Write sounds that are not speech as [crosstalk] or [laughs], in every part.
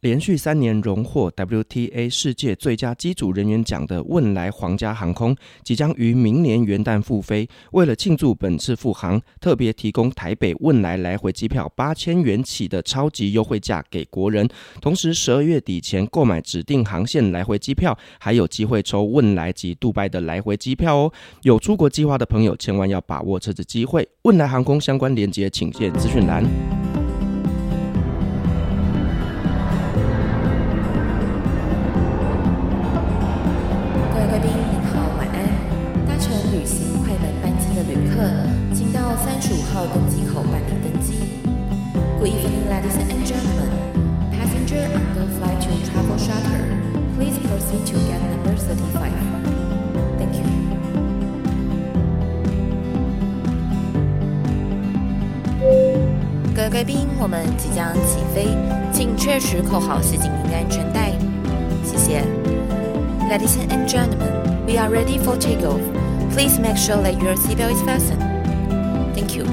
连续三年荣获 WTA 世界最佳机组人员奖的汶莱皇家航空，即将于明年元旦复飞。为了庆祝本次复航，特别提供台北汶莱来回机票八千元起的超级优惠价给国人。同时，十二月底前购买指定航线来回机票，还有机会抽汶莱及杜拜的来回机票哦。有出国计划的朋友，千万要把握这次机会。汶莱航空相关链接，请见资讯栏。各位贵宾，我们即将起飞，请确实扣好系紧您的安全带。谢谢。Ladies and gentlemen, we are ready for takeoff. Please make sure that your seatbelt is fastened. Thank you.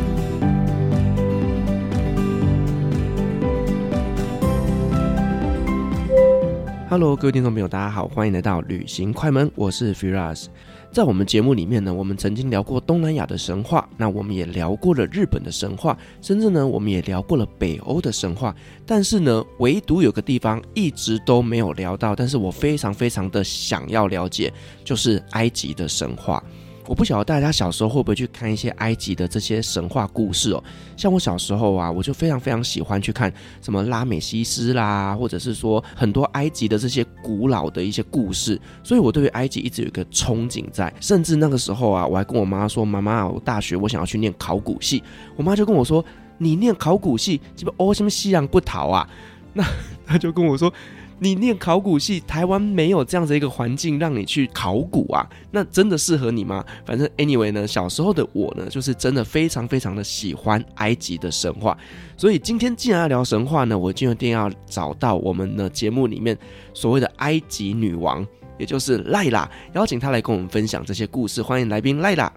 Hello，各位听众朋友，大家好，欢迎来到旅行快门，我是 Firas。在我们节目里面呢，我们曾经聊过东南亚的神话，那我们也聊过了日本的神话，甚至呢，我们也聊过了北欧的神话。但是呢，唯独有个地方一直都没有聊到，但是我非常非常的想要了解，就是埃及的神话。我不晓得大家小时候会不会去看一些埃及的这些神话故事哦。像我小时候啊，我就非常非常喜欢去看什么拉美西斯啦，或者是说很多埃及的这些古老的一些故事。所以我对于埃及一直有一个憧憬在。甚至那个时候啊，我还跟我妈说：“妈妈，我大学我想要去念考古系。”我妈就跟我说：“你念考古系，这不哦什么西洋不逃啊？”那她就跟我说。你念考古系，台湾没有这样子一个环境让你去考古啊，那真的适合你吗？反正 anyway 呢，小时候的我呢，就是真的非常非常的喜欢埃及的神话，所以今天既然要聊神话呢，我就一定要找到我们的节目里面所谓的埃及女王，也就是赖拉，邀请她来跟我们分享这些故事。欢迎来宾赖拉。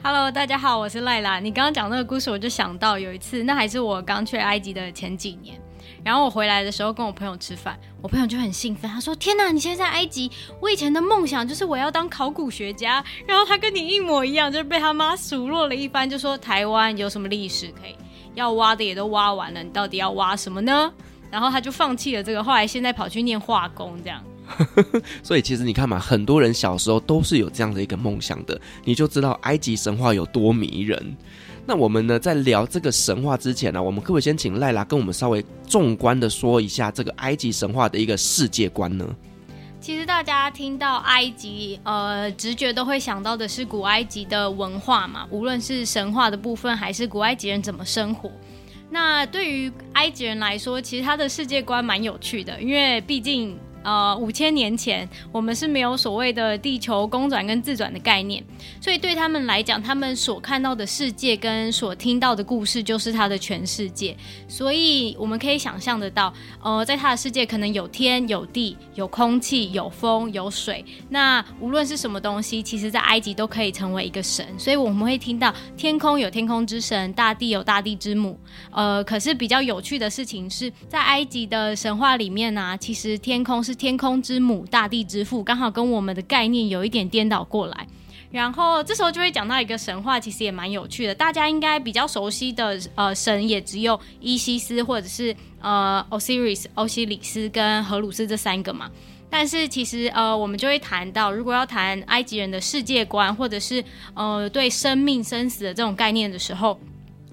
Hello，大家好，我是赖拉。你刚刚讲那个故事，我就想到有一次，那还是我刚去埃及的前几年。然后我回来的时候跟我朋友吃饭，我朋友就很兴奋，他说：“天哪，你现在在埃及！我以前的梦想就是我要当考古学家。”然后他跟你一模一样，就是被他妈数落了一番，就说：“台湾有什么历史可以要挖的也都挖完了，你到底要挖什么呢？” [laughs] 然后他就放弃了这个，后来现在跑去念化工这样。[laughs] 所以其实你看嘛，很多人小时候都是有这样的一个梦想的，你就知道埃及神话有多迷人。那我们呢，在聊这个神话之前呢，我们可不可以先请赖拉跟我们稍微纵观的说一下这个埃及神话的一个世界观呢？其实大家听到埃及，呃，直觉都会想到的是古埃及的文化嘛，无论是神话的部分，还是古埃及人怎么生活。那对于埃及人来说，其实他的世界观蛮有趣的，因为毕竟。呃，五千年前，我们是没有所谓的地球公转跟自转的概念，所以对他们来讲，他们所看到的世界跟所听到的故事就是他的全世界。所以我们可以想象得到，呃，在他的世界可能有天有地，有空气，有风，有水。那无论是什么东西，其实在埃及都可以成为一个神。所以我们会听到天空有天空之神，大地有大地之母。呃，可是比较有趣的事情是在埃及的神话里面呢、啊，其实天空是。天空之母，大地之父，刚好跟我们的概念有一点颠倒过来。然后这时候就会讲到一个神话，其实也蛮有趣的。大家应该比较熟悉的呃神，也只有伊西斯或者是呃 Osiris 欧西里斯跟荷鲁斯这三个嘛。但是其实呃我们就会谈到，如果要谈埃及人的世界观，或者是呃对生命生死的这种概念的时候。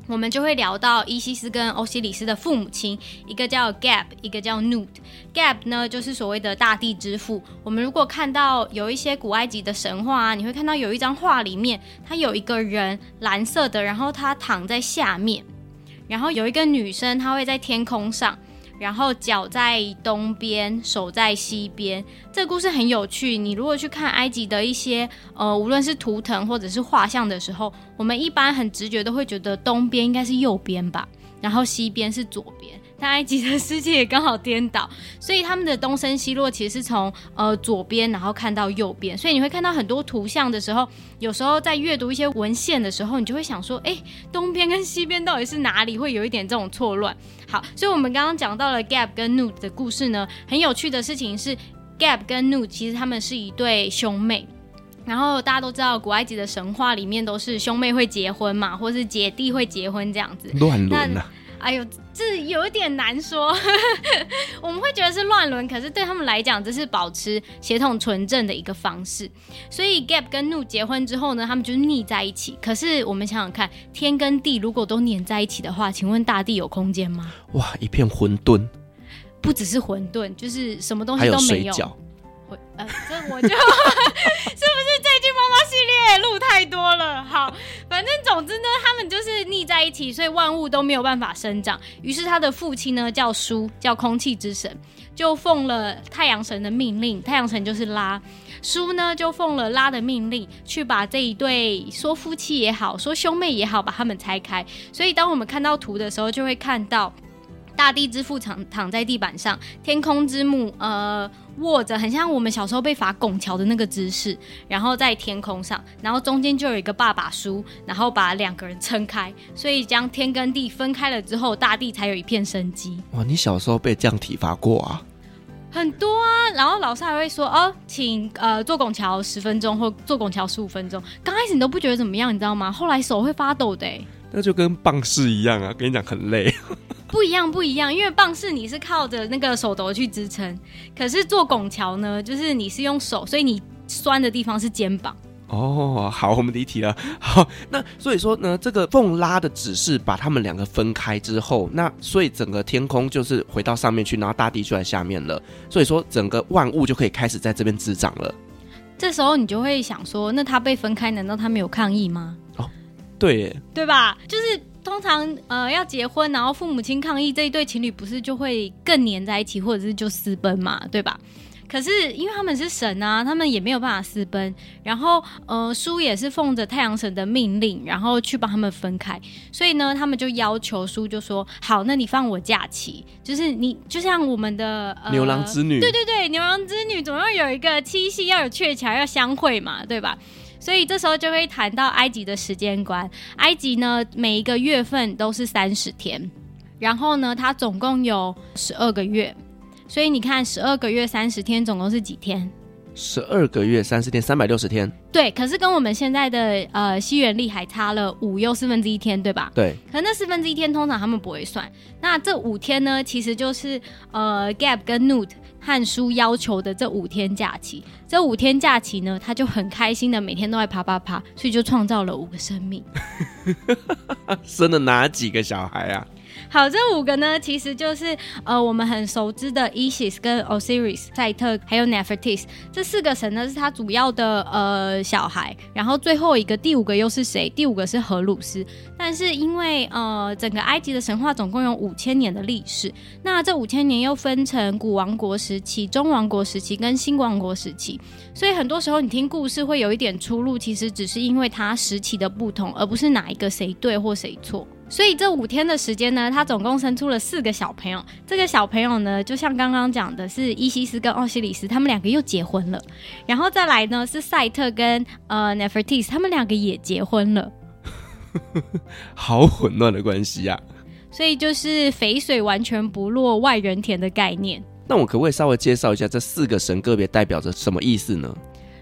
我们就会聊到伊西斯跟欧西里斯的父母亲，一个叫 Gab，一个叫 Nut。Gab 呢，就是所谓的大地之父。我们如果看到有一些古埃及的神话啊，你会看到有一张画里面，他有一个人蓝色的，然后他躺在下面，然后有一个女生，她会在天空上。然后脚在东边，手在西边。这个故事很有趣。你如果去看埃及的一些呃，无论是图腾或者是画像的时候，我们一般很直觉都会觉得东边应该是右边吧，然后西边是左边。但埃及的 [laughs] 世界也刚好颠倒，所以他们的东升西落其实是从呃左边然后看到右边，所以你会看到很多图像的时候，有时候在阅读一些文献的时候，你就会想说，哎，东边跟西边到底是哪里？会有一点这种错乱。好，所以我们刚刚讲到了 GAB 跟 Nut 的故事呢，很有趣的事情是 GAB 跟 Nut 其实他们是一对兄妹。然后大家都知道，古埃及的神话里面都是兄妹会结婚嘛，或是姐弟会结婚这样子。乱伦啊！哎呦，这有一点难说。[laughs] 我们会觉得是乱伦，可是对他们来讲，这是保持血统纯正的一个方式。所以 Gap 跟 Nut 结婚之后呢，他们就是腻在一起。可是我们想想看，天跟地如果都粘在一起的话，请问大地有空间吗？哇，一片混沌。不只是混沌，就是什么东西都没有。有呃，这我就。[laughs] 系列路太多了，好，反正总之呢，他们就是腻在一起，所以万物都没有办法生长。于是他的父亲呢，叫叔，叫空气之神，就奉了太阳神的命令，太阳神就是拉，叔呢就奉了拉的命令，去把这一对说夫妻也好，说兄妹也好，把他们拆开。所以当我们看到图的时候，就会看到。大地之父躺躺在地板上，天空之母呃卧着，很像我们小时候被罚拱桥的那个姿势，然后在天空上，然后中间就有一个爸爸书，然后把两个人撑开，所以将天跟地分开了之后，大地才有一片生机。哇，你小时候被这样体罚过啊？很多啊，然后老师还会说哦，请呃坐拱桥十分钟或坐拱桥十五分钟。刚开始你都不觉得怎么样，你知道吗？后来手会发抖的。那就跟棒式一样啊，跟你讲很累。不一样，不一样，因为棒式你是靠着那个手肘去支撑，可是做拱桥呢，就是你是用手，所以你酸的地方是肩膀。哦，好，我们离题了。好，[laughs] 那所以说呢，这个缝拉的指示把他们两个分开之后，那所以整个天空就是回到上面去，然后大地就在下面了。所以说整个万物就可以开始在这边滋长了。这时候你就会想说，那他被分开，难道他没有抗议吗？哦，对耶，对吧？就是。通常呃要结婚，然后父母亲抗议，这一对情侣不是就会更黏在一起，或者是就私奔嘛，对吧？可是因为他们是神啊，他们也没有办法私奔。然后呃，叔也是奉着太阳神的命令，然后去帮他们分开。所以呢，他们就要求叔就说：好，那你放我假期，就是你就像我们的、呃、牛郎织女，对对对，牛郎织女总要有一个七夕，要有鹊桥，要相会嘛，对吧？所以这时候就会谈到埃及的时间观。埃及呢，每一个月份都是三十天，然后呢，它总共有十二个月。所以你看，十二个月三十天，总共是几天？十二个月三十天，三百六十天。对，可是跟我们现在的呃西元历还差了五又四分之一天，对吧？对。可那四分之一天通常他们不会算。那这五天呢，其实就是呃 Gab 跟 Nut 汉书要求的这五天假期。这五天假期呢，他就很开心的每天都在啪啪啪，所以就创造了五个生命。[laughs] 生了哪几个小孩啊？好，这五个呢，其实就是呃，我们很熟知的 Isis 跟 Osiris、赛特还有 Nefertis 这四个神呢，是他主要的呃小孩。然后最后一个第五个又是谁？第五个是荷鲁斯。但是因为呃，整个埃及的神话总共有五千年的历史，那这五千年又分成古王国时期、中王国时期跟新王国时期，所以很多时候你听故事会有一点出入，其实只是因为它时期的不同，而不是哪一个谁对或谁错。所以这五天的时间呢，他总共生出了四个小朋友。这个小朋友呢，就像刚刚讲的，是伊西斯跟奥西里斯，他们两个又结婚了。然后再来呢，是赛特跟呃 Nefertis，他们两个也结婚了。[laughs] 好混乱的关系呀、啊！所以就是肥水完全不落外人田的概念。那我可不可以稍微介绍一下这四个神个别代表着什么意思呢？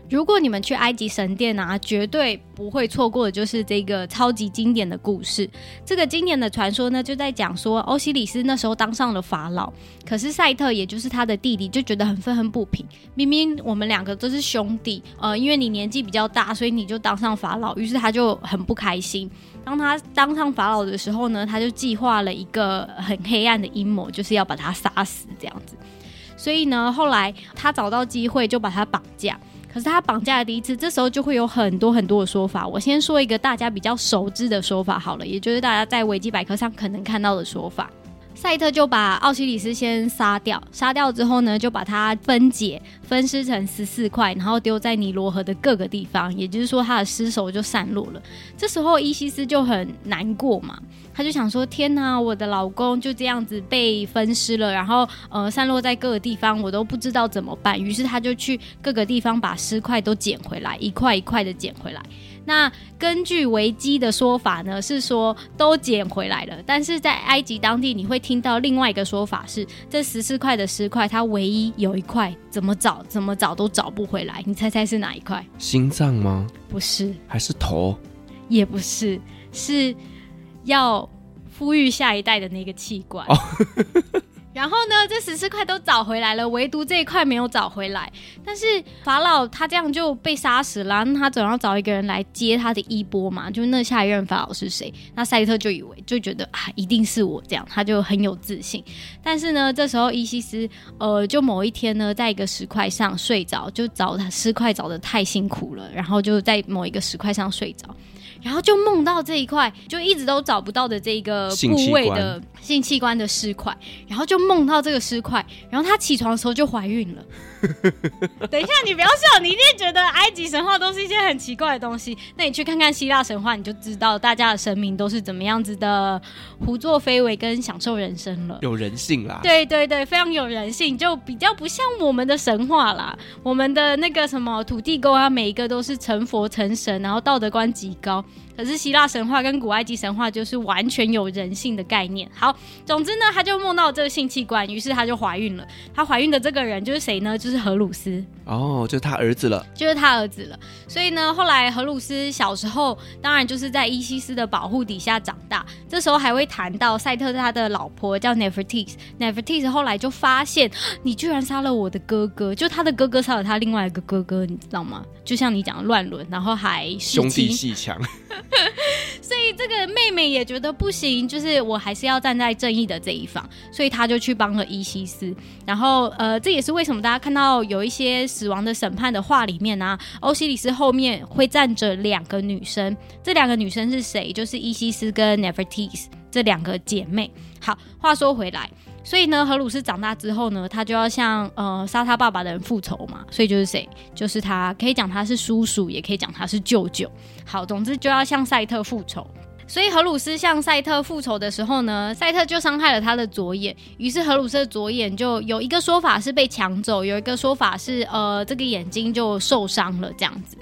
如果你们去埃及神殿啊，绝对不会错过的就是这个超级经典的故事。这个经典的传说呢，就在讲说欧西里斯那时候当上了法老，可是赛特也就是他的弟弟就觉得很愤恨不平。明明我们两个都是兄弟，呃，因为你年纪比较大，所以你就当上法老，于是他就很不开心。当他当上法老的时候呢，他就计划了一个很黑暗的阴谋，就是要把他杀死这样子。所以呢，后来他找到机会就把他绑架。可是他绑架了第一次，这时候就会有很多很多的说法。我先说一个大家比较熟知的说法好了，也就是大家在维基百科上可能看到的说法。赛特就把奥西里斯先杀掉，杀掉之后呢，就把它分解，分尸成十四块，然后丢在尼罗河的各个地方，也就是说他的尸首就散落了。这时候伊西斯就很难过嘛，他就想说：天哪，我的老公就这样子被分尸了，然后呃散落在各个地方，我都不知道怎么办。于是他就去各个地方把尸块都捡回来，一块一块的捡回来。那根据维基的说法呢，是说都捡回来了，但是在埃及当地，你会听到另外一个说法是，这十四块的尸块，它唯一有一块怎么找怎么找都找不回来，你猜猜是哪一块？心脏吗？不是，还是头？也不是，是要孵育下一代的那个器官。哦 [laughs] 然后呢，这十四块都找回来了，唯独这一块没有找回来。但是法老他这样就被杀死了，那他总要找一个人来接他的衣钵嘛。就那下一任法老是谁？那赛特就以为就觉得啊，一定是我这样，他就很有自信。但是呢，这时候伊西斯呃，就某一天呢，在一个石块上睡着，就找他石块找的太辛苦了，然后就在某一个石块上睡着。然后就梦到这一块，就一直都找不到的这个部位的性器官的尸块，然后就梦到这个尸块，然后她起床的时候就怀孕了。[laughs] 等一下，你不要笑，你一定觉得埃及神话都是一些很奇怪的东西。那你去看看希腊神话，你就知道大家的神明都是怎么样子的胡作非为跟享受人生了。有人性啦，对对对，非常有人性，就比较不像我们的神话啦。我们的那个什么土地公啊，每一个都是成佛成神，然后道德观极高。可是希腊神话跟古埃及神话就是完全有人性的概念。好，总之呢，他就梦到这个性器官，于是他就怀孕了。他怀孕的这个人就是谁呢？就是荷鲁斯。哦，就是他儿子了。就是他儿子了。所以呢，后来荷鲁斯小时候，当然就是在伊西斯的保护底下长大。这时候还会谈到赛特他的老婆叫 Nefertiti。Nefertiti 后来就发现，你居然杀了我的哥哥，就他的哥哥杀了他另外一个哥哥，你知道吗？就像你讲的乱伦，然后还兄弟戏强。[laughs] 所以这个妹妹也觉得不行，就是我还是要站在正义的这一方，所以他就去帮了伊西斯。然后，呃，这也是为什么大家看到有一些死亡的审判的画里面啊，欧西里斯后面会站着两个女生，这两个女生是谁？就是伊西斯跟 Nefertiti 这两个姐妹。好，话说回来。所以呢，荷鲁斯长大之后呢，他就要向呃杀他爸爸的人复仇嘛。所以就是谁？就是他可以讲他是叔叔，也可以讲他是舅舅。好，总之就要向赛特复仇。所以荷鲁斯向赛特复仇的时候呢，赛特就伤害了他的左眼。于是荷鲁斯的左眼就有一个说法是被抢走，有一个说法是呃这个眼睛就受伤了这样子。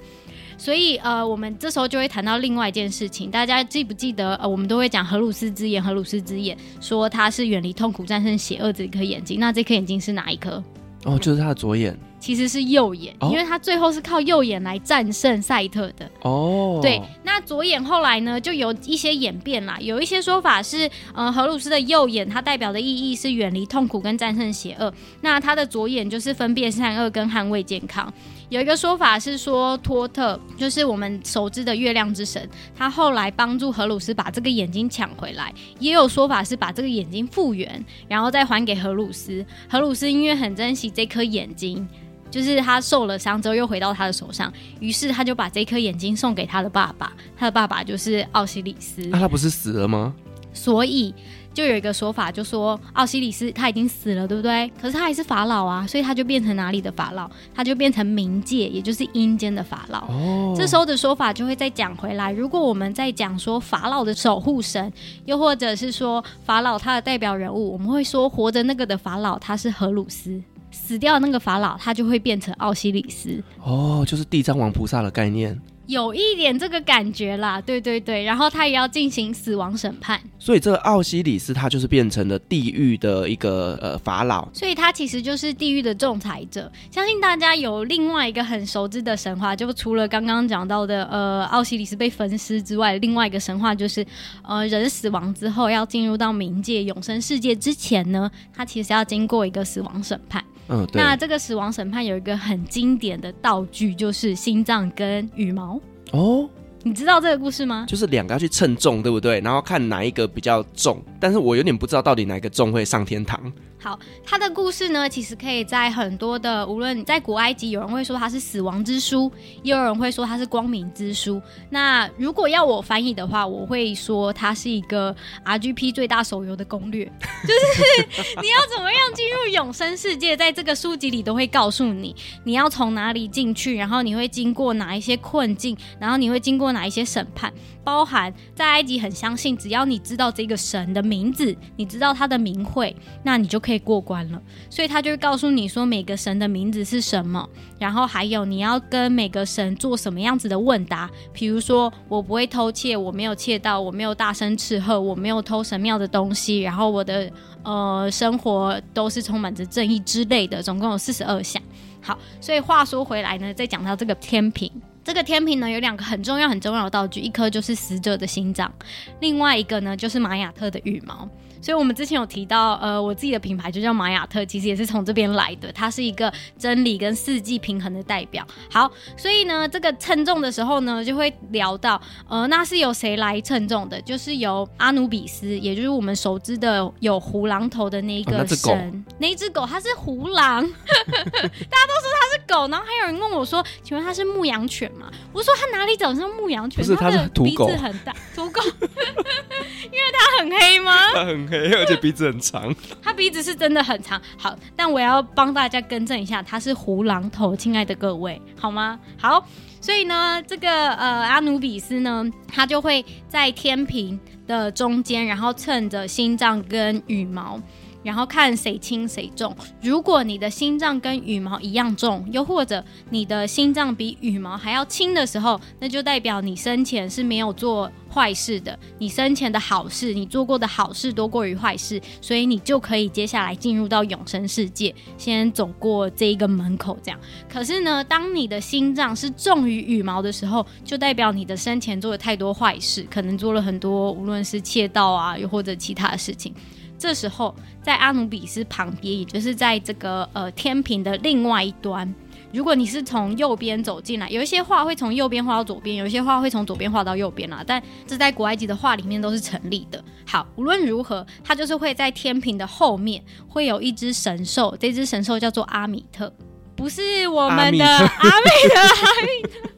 所以，呃，我们这时候就会谈到另外一件事情，大家记不记得？呃，我们都会讲荷鲁斯之眼，荷鲁斯之眼，说它是远离痛苦、战胜邪恶这一颗眼睛。那这颗眼睛是哪一颗？哦，就是他的左眼。其实是右眼，哦、因为他最后是靠右眼来战胜赛特的。哦，对，那左眼后来呢，就有一些演变啦。有一些说法是，呃，荷鲁斯的右眼，它代表的意义是远离痛苦跟战胜邪恶。那他的左眼就是分辨善恶跟捍卫健康。有一个说法是说，托特就是我们熟知的月亮之神，他后来帮助荷鲁斯把这个眼睛抢回来。也有说法是把这个眼睛复原，然后再还给荷鲁斯。荷鲁斯因为很珍惜这颗眼睛，就是他受了伤之后又回到他的手上，于是他就把这颗眼睛送给他的爸爸。他的爸爸就是奥西里斯。那他不是死了吗？所以。就有一个说法，就说奥西里斯他已经死了，对不对？可是他还是法老啊，所以他就变成哪里的法老？他就变成冥界，也就是阴间的法老。哦，这时候的说法就会再讲回来。如果我们在讲说法老的守护神，又或者是说法老他的代表人物，我们会说活着那个的法老他是荷鲁斯，死掉那个法老他就会变成奥西里斯。哦，就是地藏王菩萨的概念。有一点这个感觉啦，对对对，然后他也要进行死亡审判，所以这个奥西里斯他就是变成了地狱的一个呃法老，所以他其实就是地狱的仲裁者。相信大家有另外一个很熟知的神话，就除了刚刚讲到的呃奥西里斯被焚尸之外，另外一个神话就是呃人死亡之后要进入到冥界永生世界之前呢，他其实要经过一个死亡审判。嗯，那这个死亡审判有一个很经典的道具，就是心脏跟羽毛。哦，你知道这个故事吗？就是两个要去称重，对不对？然后看哪一个比较重，但是我有点不知道到底哪一个重会上天堂。好，他的故事呢，其实可以在很多的，无论在古埃及，有人会说它是死亡之书，也有人会说它是光明之书。那如果要我翻译的话，我会说它是一个 RGP 最大手游的攻略，[laughs] 就是你要怎么样进入永生世界，在这个书籍里都会告诉你，你要从哪里进去，然后你会经过哪一些困境，然后你会经过哪一些审判，包含在埃及很相信，只要你知道这个神的名字，你知道他的名讳，那你就可以。过关了，所以他就会告诉你说每个神的名字是什么，然后还有你要跟每个神做什么样子的问答，比如说我不会偷窃，我没有窃盗，我没有大声斥喝，我没有偷神庙的东西，然后我的呃生活都是充满着正义之类的，总共有四十二项。好，所以话说回来呢，再讲到这个天平，这个天平呢有两个很重要很重要的道具，一颗就是死者的心脏，另外一个呢就是玛雅特的羽毛。所以，我们之前有提到，呃，我自己的品牌就叫玛雅特，其实也是从这边来的。它是一个真理跟四季平衡的代表。好，所以呢，这个称重的时候呢，就会聊到，呃，那是由谁来称重的？就是由阿努比斯，也就是我们熟知的有胡狼头的那一个神。那一只狗，它是胡狼，[laughs] 大家都说它是狗。然后还有人问我说：“请问它是牧羊犬吗？”我说：“它哪里长像牧羊犬？不是，它的鼻子很大，土狗，[laughs] 因为它很黑吗？它很黑。”而且鼻子很长，[laughs] 他鼻子是真的很长。好，但我要帮大家更正一下，他是胡狼头，亲爱的各位，好吗？好，所以呢，这个呃阿努比斯呢，他就会在天平的中间，然后蹭着心脏跟羽毛。然后看谁轻谁重。如果你的心脏跟羽毛一样重，又或者你的心脏比羽毛还要轻的时候，那就代表你生前是没有做坏事的。你生前的好事，你做过的好事多过于坏事，所以你就可以接下来进入到永生世界，先走过这一个门口。这样。可是呢，当你的心脏是重于羽毛的时候，就代表你的生前做了太多坏事，可能做了很多，无论是窃盗啊，又或者其他的事情。这时候，在阿努比斯旁边，也就是在这个呃天平的另外一端，如果你是从右边走进来，有一些画会从右边画到左边，有一些画会从左边画到右边啦。但这在古埃及的画里面都是成立的。好，无论如何，它就是会在天平的后面会有一只神兽，这只神兽叫做阿米特，不是我们的阿米特，阿米特。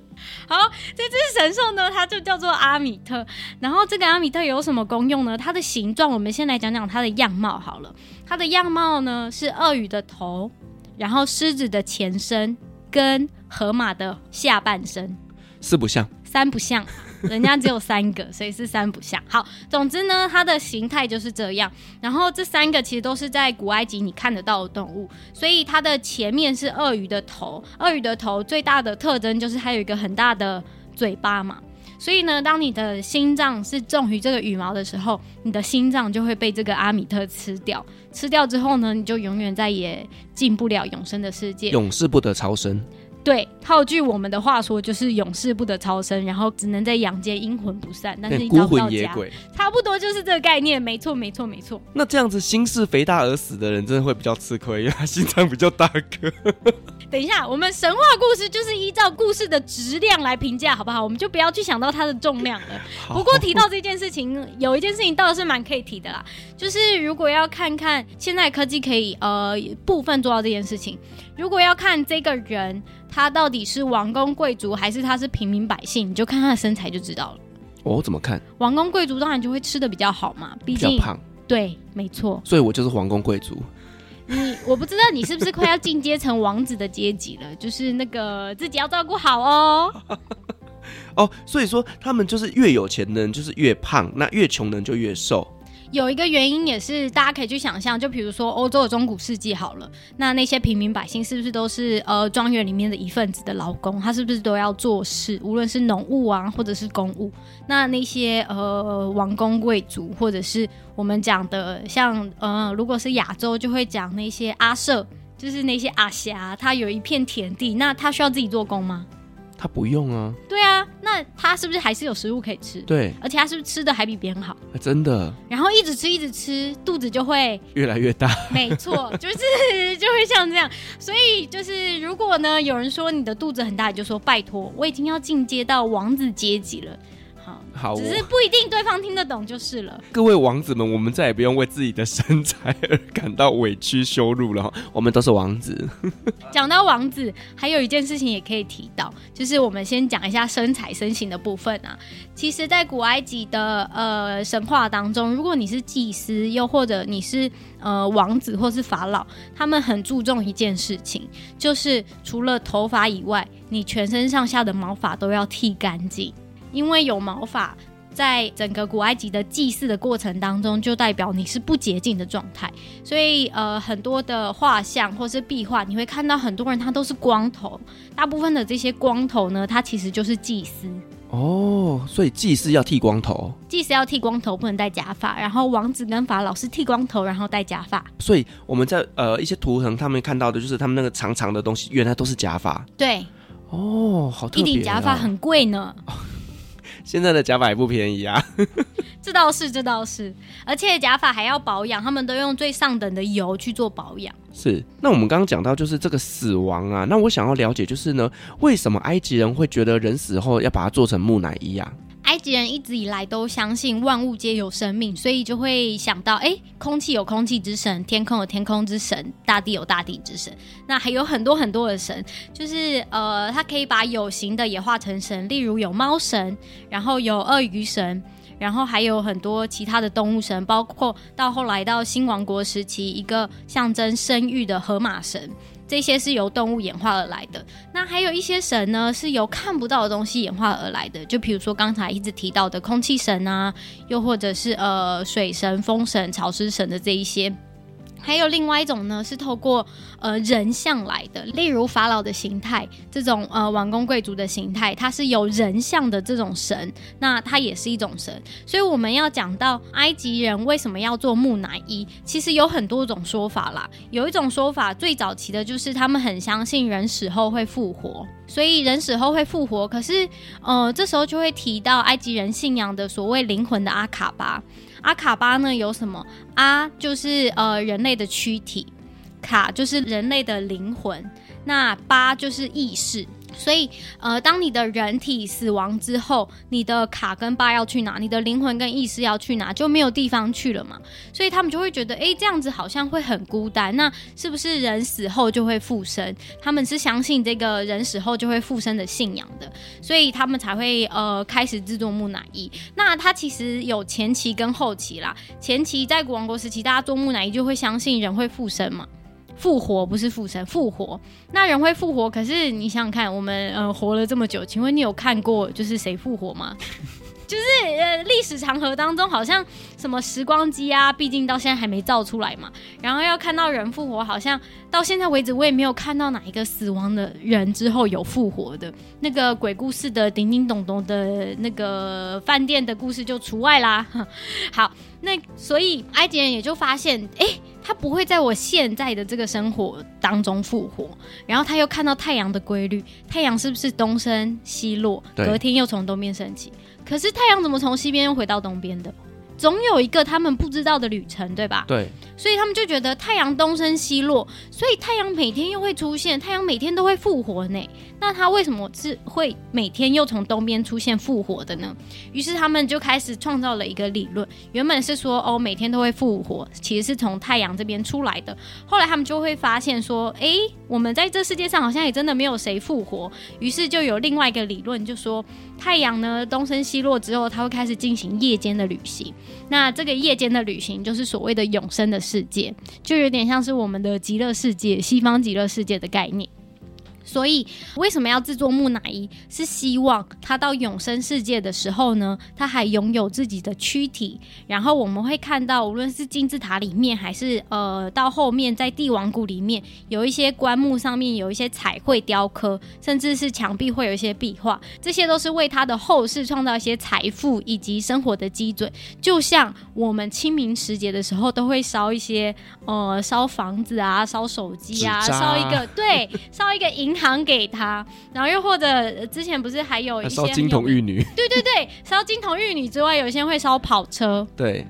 好，这只神兽呢，它就叫做阿米特。然后这个阿米特有什么功用呢？它的形状，我们先来讲讲它的样貌好了。它的样貌呢是鳄鱼的头，然后狮子的前身跟河马的下半身，四不像，三不像。人家只有三个，所以是三不像。好，总之呢，它的形态就是这样。然后这三个其实都是在古埃及你看得到的动物，所以它的前面是鳄鱼的头。鳄鱼的头最大的特征就是它有一个很大的嘴巴嘛。所以呢，当你的心脏是重于这个羽毛的时候，你的心脏就会被这个阿米特吃掉。吃掉之后呢，你就永远再也进不了永生的世界，永世不得超生。对，套句我们的话说，就是永世不得超生，然后只能在阳间阴魂不散，但是孤魂野鬼，差不多就是这个概念，没错，没错，没错。那这样子心事肥大而死的人，真的会比较吃亏，因为他心脏比较大颗。等一下，我们神话故事就是依照故事的质量来评价，好不好？我们就不要去想到它的重量了。不过提到这件事情，有一件事情倒是蛮可以提的啦，就是如果要看看现在科技可以呃部分做到这件事情，如果要看这个人。他到底是王公贵族还是他是平民百姓？你就看他的身材就知道了。哦，怎么看？王公贵族当然就会吃的比较好嘛，毕竟比较胖。对，没错。所以我就是王公贵族。你我不知道你是不是快要进阶成王子的阶级了？就是那个自己要照顾好哦。[laughs] 哦，所以说他们就是越有钱的人就是越胖，那越穷的人就越瘦。有一个原因也是大家可以去想象，就比如说欧洲的中古世纪好了，那那些平民百姓是不是都是呃庄园里面的一份子的劳工？他是不是都要做事，无论是农务啊，或者是公务？那那些呃王公贵族，或者是我们讲的像呃，如果是亚洲就会讲那些阿舍，就是那些阿霞，他有一片田地，那他需要自己做工吗？他不用啊，对啊，那他是不是还是有食物可以吃？对，而且他是不是吃的还比别人好？真的。然后一直吃一直吃，肚子就会越来越大。没错，[laughs] 就是就会像这样。所以就是如果呢，有人说你的肚子很大，你就说拜托，我已经要进阶到王子阶级了。哈。好，只是不一定对方听得懂就是了。各位王子们，我们再也不用为自己的身材而感到委屈羞辱了，我们都是王子。[laughs] 讲到王子，还有一件事情也可以提到，就是我们先讲一下身材身形的部分啊。其实，在古埃及的呃神话当中，如果你是祭司，又或者你是呃王子或是法老，他们很注重一件事情，就是除了头发以外，你全身上下的毛发都要剃干净，因为有毛发在整个古埃及的祭祀的过程当中，就代表你是不洁净的状态。所以呃，很多的画像或是壁画，你会看到很多人他都是光头，大部分的这些光头呢，他其实就是祭司。哦，所以祭司要剃光头，祭司要剃光头，不能戴假发。然后王子跟法老是剃光头，然后戴假发。所以我们在呃一些图腾，他们看到的就是他们那个长长的东西，原来都是假发。对，哦，好特别、啊，一顶假发很贵呢。[laughs] [laughs] 现在的假发也不便宜啊。[laughs] 这倒是，这倒是，而且假发还要保养，他们都用最上等的油去做保养。是，那我们刚刚讲到就是这个死亡啊，那我想要了解就是呢，为什么埃及人会觉得人死后要把它做成木乃伊啊？埃及人一直以来都相信万物皆有生命，所以就会想到，哎，空气有空气之神，天空有天空之神，大地有大地之神，那还有很多很多的神，就是呃，他可以把有形的也化成神，例如有猫神，然后有鳄鱼神。然后还有很多其他的动物神，包括到后来到新王国时期，一个象征生育的河马神，这些是由动物演化而来的。那还有一些神呢，是由看不到的东西演化而来的，就比如说刚才一直提到的空气神啊，又或者是呃水神、风神、潮湿神的这一些。还有另外一种呢，是透过呃人像来的，例如法老的形态，这种呃王公贵族的形态，它是有人像的这种神，那它也是一种神。所以我们要讲到埃及人为什么要做木乃伊，其实有很多种说法啦。有一种说法，最早期的就是他们很相信人死后会复活，所以人死后会复活。可是呃这时候就会提到埃及人信仰的所谓灵魂的阿卡巴。阿卡巴呢有什么？阿就是呃人类的躯体，卡就是人类的灵魂，那巴就是意识。所以，呃，当你的人体死亡之后，你的卡跟巴要去哪？你的灵魂跟意识要去哪？就没有地方去了嘛。所以他们就会觉得，哎，这样子好像会很孤单。那是不是人死后就会复生？他们是相信这个人死后就会复生的信仰的，所以他们才会呃开始制作木乃伊。那它其实有前期跟后期啦。前期在古王国时期，大家做木乃伊就会相信人会复生嘛。复活不是复生，复活。那人会复活，可是你想想看，我们呃活了这么久，请问你有看过就是谁复活吗？就是呃历史长河当中，好像什么时光机啊，毕竟到现在还没造出来嘛。然后要看到人复活，好像到现在为止，我也没有看到哪一个死亡的人之后有复活的。那个鬼故事的叮叮咚咚的那个饭店的故事就除外啦。[laughs] 好。那所以埃及人也就发现，哎、欸，他不会在我现在的这个生活当中复活。然后他又看到太阳的规律，太阳是不是东升西落，隔天又从东边升起？可是太阳怎么从西边又回到东边的？总有一个他们不知道的旅程，对吧？对。所以他们就觉得太阳东升西落，所以太阳每天又会出现，太阳每天都会复活呢。那他为什么是会每天又从东边出现复活的呢？于是他们就开始创造了一个理论，原本是说哦，每天都会复活，其实是从太阳这边出来的。后来他们就会发现说，哎，我们在这世界上好像也真的没有谁复活。于是就有另外一个理论，就说太阳呢东升西落之后，它会开始进行夜间的旅行。那这个夜间的旅行就是所谓的永生的世界，就有点像是我们的极乐世界、西方极乐世界的概念。所以，为什么要制作木乃伊？是希望他到永生世界的时候呢，他还拥有自己的躯体。然后我们会看到，无论是金字塔里面，还是呃到后面在帝王谷里面，有一些棺木上面有一些彩绘雕刻，甚至是墙壁会有一些壁画，这些都是为他的后世创造一些财富以及生活的基准。就像我们清明时节的时候，都会烧一些呃烧房子啊，烧手机啊，烧一个对，烧一个银。糖给他，然后又或者之前不是还有一些烧金童玉女？[laughs] 对对对，烧金童玉女之外，有一些会烧跑车。对，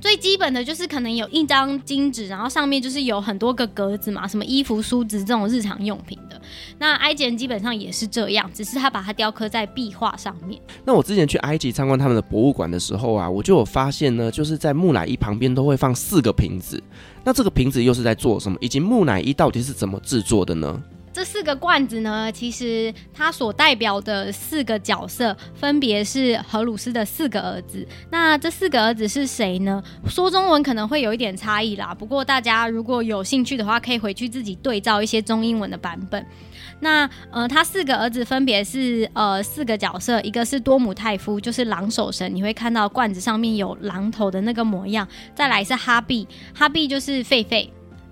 最基本的就是可能有一张金纸，然后上面就是有很多个格子嘛，什么衣服、梳子这种日常用品的。那埃及人基本上也是这样，只是他把它雕刻在壁画上面。那我之前去埃及参观他们的博物馆的时候啊，我就有发现呢，就是在木乃伊旁边都会放四个瓶子。那这个瓶子又是在做什么？以及木乃伊到底是怎么制作的呢？这四个罐子呢，其实它所代表的四个角色，分别是荷鲁斯的四个儿子。那这四个儿子是谁呢？说中文可能会有一点差异啦。不过大家如果有兴趣的话，可以回去自己对照一些中英文的版本。那呃，他四个儿子分别是呃四个角色，一个是多姆泰夫，就是狼首神，你会看到罐子上面有狼头的那个模样。再来是哈比，哈比就是狒狒。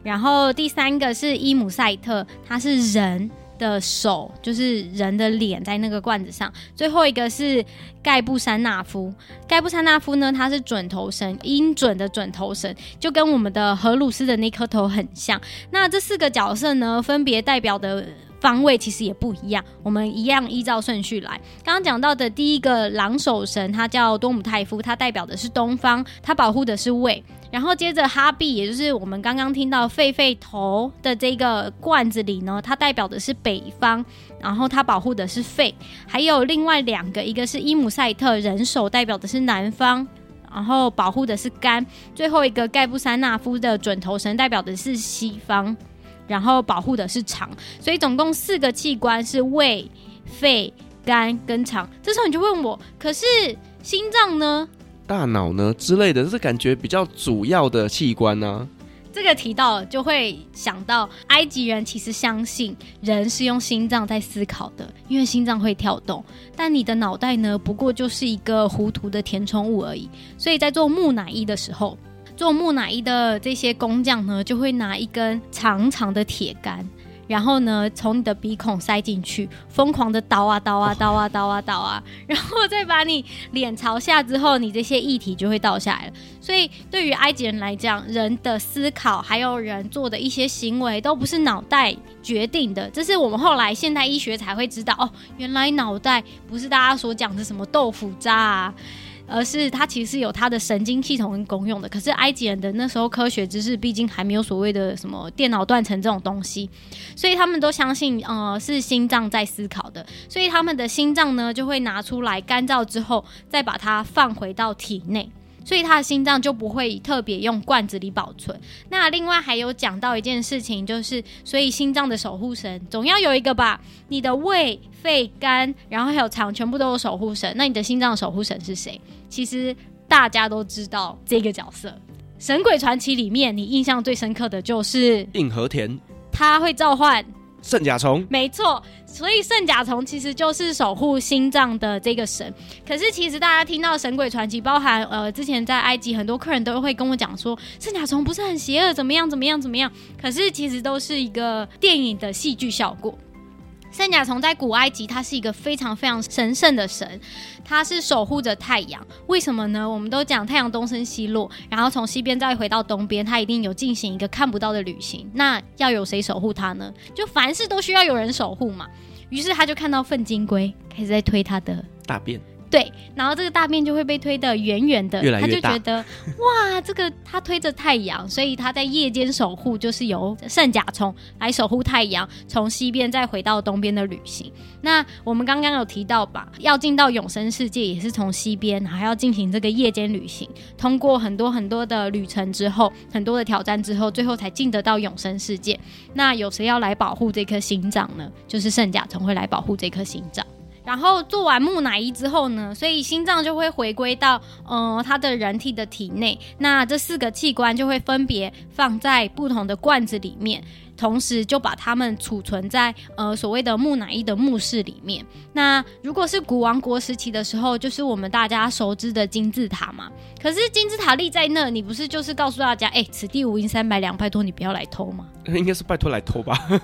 然后第三个是伊姆赛特，他是人的手，就是人的脸在那个罐子上。最后一个是盖布山纳夫，盖布山纳夫呢，他是准头神，音准的准头神，就跟我们的荷鲁斯的那颗头很像。那这四个角色呢，分别代表的方位其实也不一样，我们一样依照顺序来。刚刚讲到的第一个狼首神，他叫多姆泰夫，他代表的是东方，他保护的是胃。然后接着哈毕，也就是我们刚刚听到狒狒头的这个罐子里呢，它代表的是北方，然后它保护的是肺。还有另外两个，一个是伊姆赛特人手，代表的是南方，然后保护的是肝。最后一个盖布山纳夫的准头神，代表的是西方，然后保护的是肠。所以总共四个器官是胃、肺、肝跟肠。这时候你就问我，可是心脏呢？大脑呢之类的，就是感觉比较主要的器官呢、啊。这个提到就会想到，埃及人其实相信人是用心脏在思考的，因为心脏会跳动。但你的脑袋呢，不过就是一个糊涂的填充物而已。所以在做木乃伊的时候，做木乃伊的这些工匠呢，就会拿一根长长的铁杆。然后呢，从你的鼻孔塞进去，疯狂的倒啊倒啊倒啊倒啊倒啊，然后再把你脸朝下之后，你这些液体就会倒下来了。所以对于埃及人来讲，人的思考还有人做的一些行为，都不是脑袋决定的。这是我们后来现代医学才会知道哦，原来脑袋不是大家所讲的什么豆腐渣啊。而是它其实有它的神经系统功用的。可是埃及人的那时候科学知识毕竟还没有所谓的什么电脑断层这种东西，所以他们都相信，呃，是心脏在思考的。所以他们的心脏呢，就会拿出来干燥之后，再把它放回到体内。所以他的心脏就不会特别用罐子里保存。那另外还有讲到一件事情，就是所以心脏的守护神总要有一个吧？你的胃、肺、肝，然后还有肠，全部都有守护神。那你的心脏守护神是谁？其实大家都知道这个角色，《神鬼传奇》里面你印象最深刻的就是硬和田，他会召唤。圣甲虫，没错，所以圣甲虫其实就是守护心脏的这个神。可是其实大家听到《神鬼传奇》，包含呃之前在埃及很多客人都会跟我讲说，圣甲虫不是很邪恶，怎么样怎么样怎么样？可是其实都是一个电影的戏剧效果。圣甲虫在古埃及，它是一个非常非常神圣的神，它是守护着太阳。为什么呢？我们都讲太阳东升西落，然后从西边再回到东边，它一定有进行一个看不到的旅行。那要有谁守护它呢？就凡事都需要有人守护嘛。于是他就看到粪金龟开始在推他的大便。对，然后这个大便就会被推得远远的。他就觉得哇，[laughs] 这个他推着太阳，所以他在夜间守护，就是由圣甲虫来守护太阳，从西边再回到东边的旅行。那我们刚刚有提到吧，要进到永生世界也是从西边，还要进行这个夜间旅行，通过很多很多的旅程之后，很多的挑战之后，最后才进得到永生世界。那有谁要来保护这颗心脏呢？就是圣甲虫会来保护这颗心脏。然后做完木乃伊之后呢，所以心脏就会回归到呃他的人体的体内，那这四个器官就会分别放在不同的罐子里面。同时就把它们储存在呃所谓的木乃伊的墓室里面。那如果是古王国时期的时候，就是我们大家熟知的金字塔嘛。可是金字塔立在那，你不是就是告诉大家，哎、此地无银三百两，拜托你不要来偷吗？[laughs] 应该是拜托来偷吧。[laughs] 就是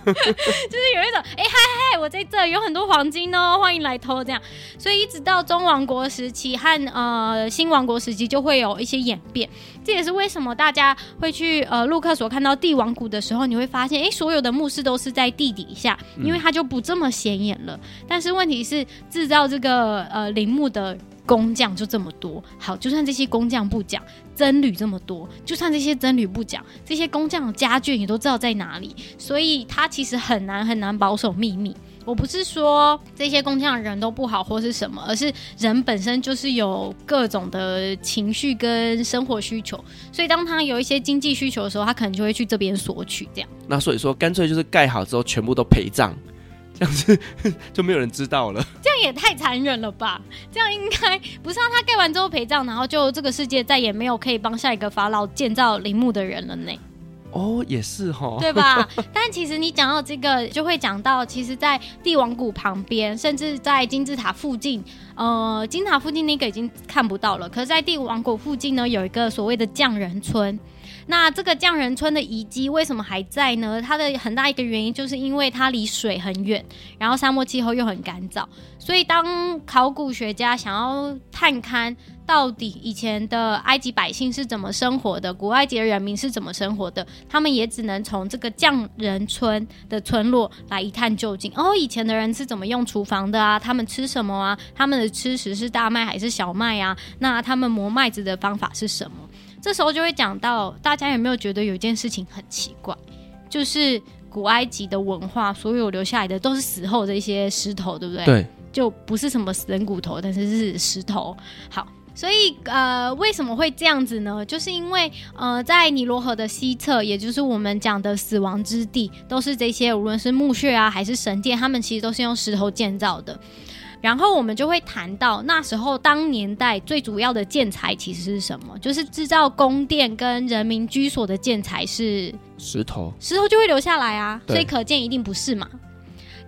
有一种，哎、欸、嗨嗨，我在这有很多黄金哦，欢迎来偷这样。所以一直到中王国时期和呃新王国时期，就会有一些演变。这也是为什么大家会去呃陆克所看到帝王谷的时候，你会发现。哎，所有的墓室都是在地底下，因为它就不这么显眼了。嗯、但是问题是，制造这个呃陵墓的工匠就这么多。好，就算这些工匠不讲，僧侣这么多，就算这些僧侣不讲，这些工匠的家眷也都知道在哪里，所以他其实很难很难保守秘密。我不是说这些工匠人都不好或是什么，而是人本身就是有各种的情绪跟生活需求，所以当他有一些经济需求的时候，他可能就会去这边索取。这样，那所以说干脆就是盖好之后全部都陪葬，这样子就没有人知道了。这样也太残忍了吧？这样应该不是让他盖完之后陪葬，然后就这个世界再也没有可以帮下一个法老建造陵墓的人了呢？哦，也是哈，对吧？[laughs] 但其实你讲到这个，就会讲到，其实，在帝王谷旁边，甚至在金字塔附近，呃，金字塔附近那个已经看不到了。可是，在帝王谷附近呢，有一个所谓的匠人村。那这个匠人村的遗迹为什么还在呢？它的很大一个原因就是因为它离水很远，然后沙漠气候又很干燥，所以当考古学家想要探勘到底以前的埃及百姓是怎么生活的，古埃及的人民是怎么生活的，他们也只能从这个匠人村的村落来一探究竟。哦，以前的人是怎么用厨房的啊？他们吃什么啊？他们的吃食是大麦还是小麦啊？那他们磨麦子的方法是什么？这时候就会讲到，大家有没有觉得有一件事情很奇怪？就是古埃及的文化，所有留下来的都是死后的一些石头，对不对？对，就不是什么人骨头，但是是石头。好，所以呃，为什么会这样子呢？就是因为呃，在尼罗河的西侧，也就是我们讲的死亡之地，都是这些无论是墓穴啊，还是神殿，他们其实都是用石头建造的。然后我们就会谈到那时候当年代最主要的建材其实是什么？就是制造宫殿跟人民居所的建材是石头，石头就会留下来啊，所以可见一定不是嘛。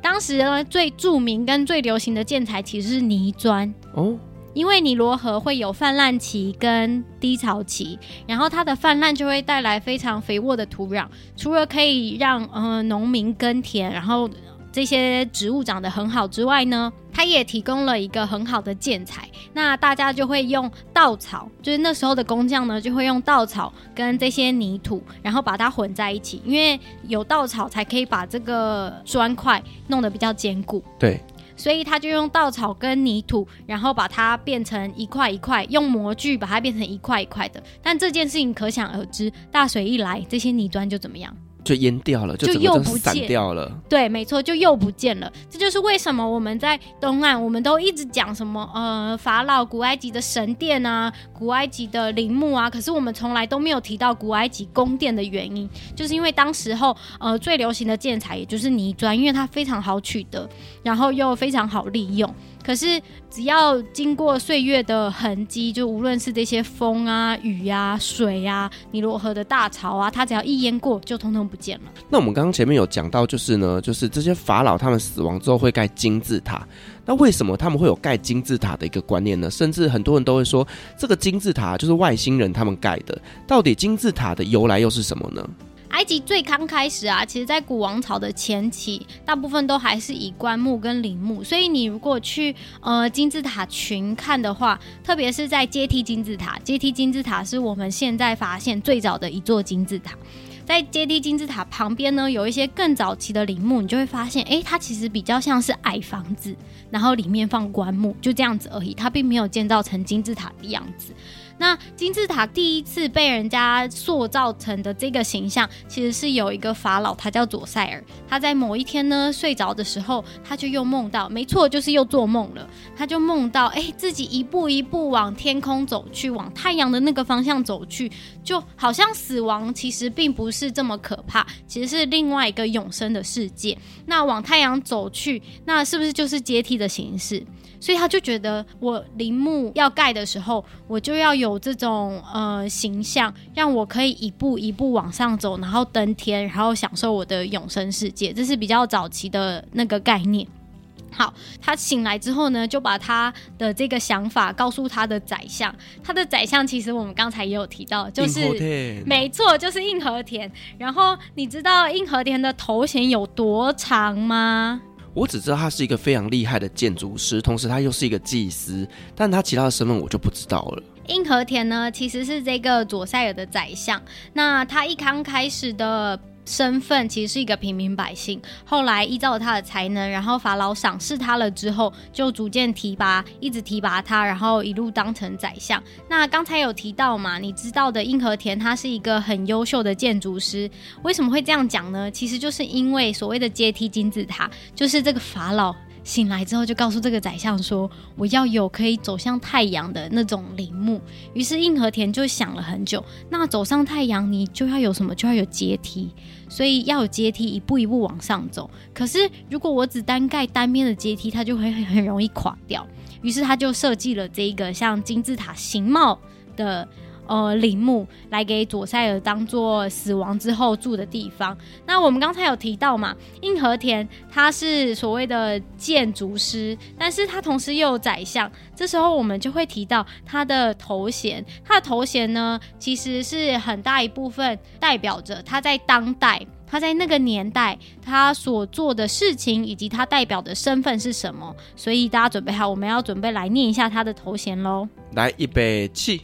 当时呢，最著名跟最流行的建材其实是泥砖哦，因为尼罗河会有泛滥期跟低潮期，然后它的泛滥就会带来非常肥沃的土壤，除了可以让呃农民耕田，然后。这些植物长得很好之外呢，它也提供了一个很好的建材。那大家就会用稻草，就是那时候的工匠呢，就会用稻草跟这些泥土，然后把它混在一起，因为有稻草才可以把这个砖块弄得比较坚固。对，所以他就用稻草跟泥土，然后把它变成一块一块，用模具把它变成一块一块的。但这件事情可想而知，大水一来，这些泥砖就怎么样？就淹掉了，就整个就散掉了。对，没错，就又不见了。这就是为什么我们在东岸，我们都一直讲什么呃法老、古埃及的神殿啊，古埃及的陵墓啊，可是我们从来都没有提到古埃及宫殿的原因，就是因为当时候呃最流行的建材也就是泥砖，因为它非常好取得，然后又非常好利用。可是，只要经过岁月的痕迹，就无论是这些风啊、雨啊、水啊、尼罗河的大潮啊，它只要一淹过，就通通不见了。那我们刚刚前面有讲到，就是呢，就是这些法老他们死亡之后会盖金字塔。那为什么他们会有盖金字塔的一个观念呢？甚至很多人都会说，这个金字塔就是外星人他们盖的。到底金字塔的由来又是什么呢？埃及最刚开始啊，其实，在古王朝的前期，大部分都还是以棺木跟陵墓。所以，你如果去呃金字塔群看的话，特别是在阶梯金字塔，阶梯金字塔是我们现在发现最早的一座金字塔。在阶梯金字塔旁边呢，有一些更早期的陵墓，你就会发现，哎，它其实比较像是矮房子，然后里面放棺木，就这样子而已，它并没有建造成金字塔的样子。那金字塔第一次被人家塑造成的这个形象，其实是有一个法老，他叫左塞尔。他在某一天呢睡着的时候，他就又梦到，没错，就是又做梦了。他就梦到，哎，自己一步一步往天空走去，往太阳的那个方向走去，就好像死亡其实并不是这么可怕，其实是另外一个永生的世界。那往太阳走去，那是不是就是阶梯的形式？所以他就觉得，我陵墓要盖的时候，我就要有这种呃形象，让我可以一步一步往上走，然后登天，然后享受我的永生世界。这是比较早期的那个概念。[laughs] 好，他醒来之后呢，就把他的这个想法告诉他的宰相。他的宰相其实我们刚才也有提到，就是没错，就是硬和田。然后你知道硬和田的头衔有多长吗？我只知道他是一个非常厉害的建筑师，同时他又是一个祭司，但他其他的身份我就不知道了。硬和田呢，其实是这个左塞尔的宰相。那他一刚开始的身份其实是一个平民百姓，后来依照他的才能，然后法老赏识他了之后，就逐渐提拔，一直提拔他，然后一路当成宰相。那刚才有提到嘛，你知道的硬和田他是一个很优秀的建筑师，为什么会这样讲呢？其实就是因为所谓的阶梯金字塔，就是这个法老。醒来之后，就告诉这个宰相说：“我要有可以走向太阳的那种陵墓。”于是印和田就想了很久，那走上太阳，你就要有什么？就要有阶梯，所以要有阶梯，一步一步往上走。可是如果我只单盖单边的阶梯，它就会很容易垮掉。于是他就设计了这一个像金字塔形貌的。呃，陵墓来给佐塞尔当做死亡之后住的地方。那我们刚才有提到嘛，印和田他是所谓的建筑师，但是他同时又有宰相。这时候我们就会提到他的头衔，他的头衔呢，其实是很大一部分代表着他在当代，他在那个年代他所做的事情以及他代表的身份是什么。所以大家准备好，我们要准备来念一下他的头衔喽。来，预备起。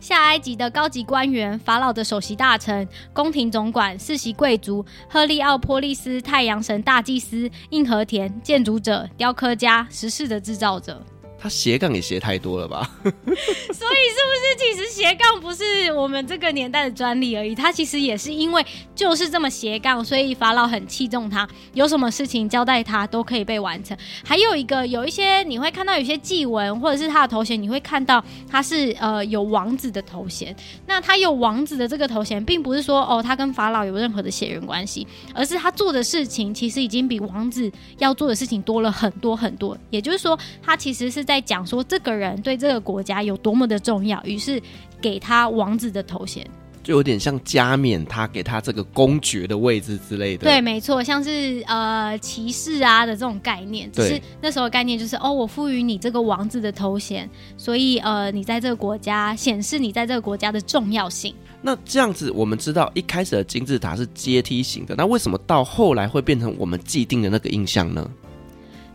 下埃及的高级官员、法老的首席大臣、宫廷总管、世袭贵族、赫利奥波利斯、太阳神大祭司、硬和田、建筑者、雕刻家、石室的制造者。他斜杠也斜太多了吧？[laughs] 所以是不是其实斜杠不是我们这个年代的专利而已？他其实也是因为就是这么斜杠，所以法老很器重他，有什么事情交代他都可以被完成。还有一个，有一些你会看到有些祭文或者是他的头衔，你会看到他是呃有王子的头衔。那他有王子的这个头衔，并不是说哦他跟法老有任何的血缘关系，而是他做的事情其实已经比王子要做的事情多了很多很多。也就是说，他其实是。在讲说这个人对这个国家有多么的重要，于是给他王子的头衔，就有点像加冕他，给他这个公爵的位置之类的。对，没错，像是呃骑士啊的这种概念。只是那时候的概念就是哦，我赋予你这个王子的头衔，所以呃，你在这个国家显示你在这个国家的重要性。那这样子，我们知道一开始的金字塔是阶梯型的，那为什么到后来会变成我们既定的那个印象呢？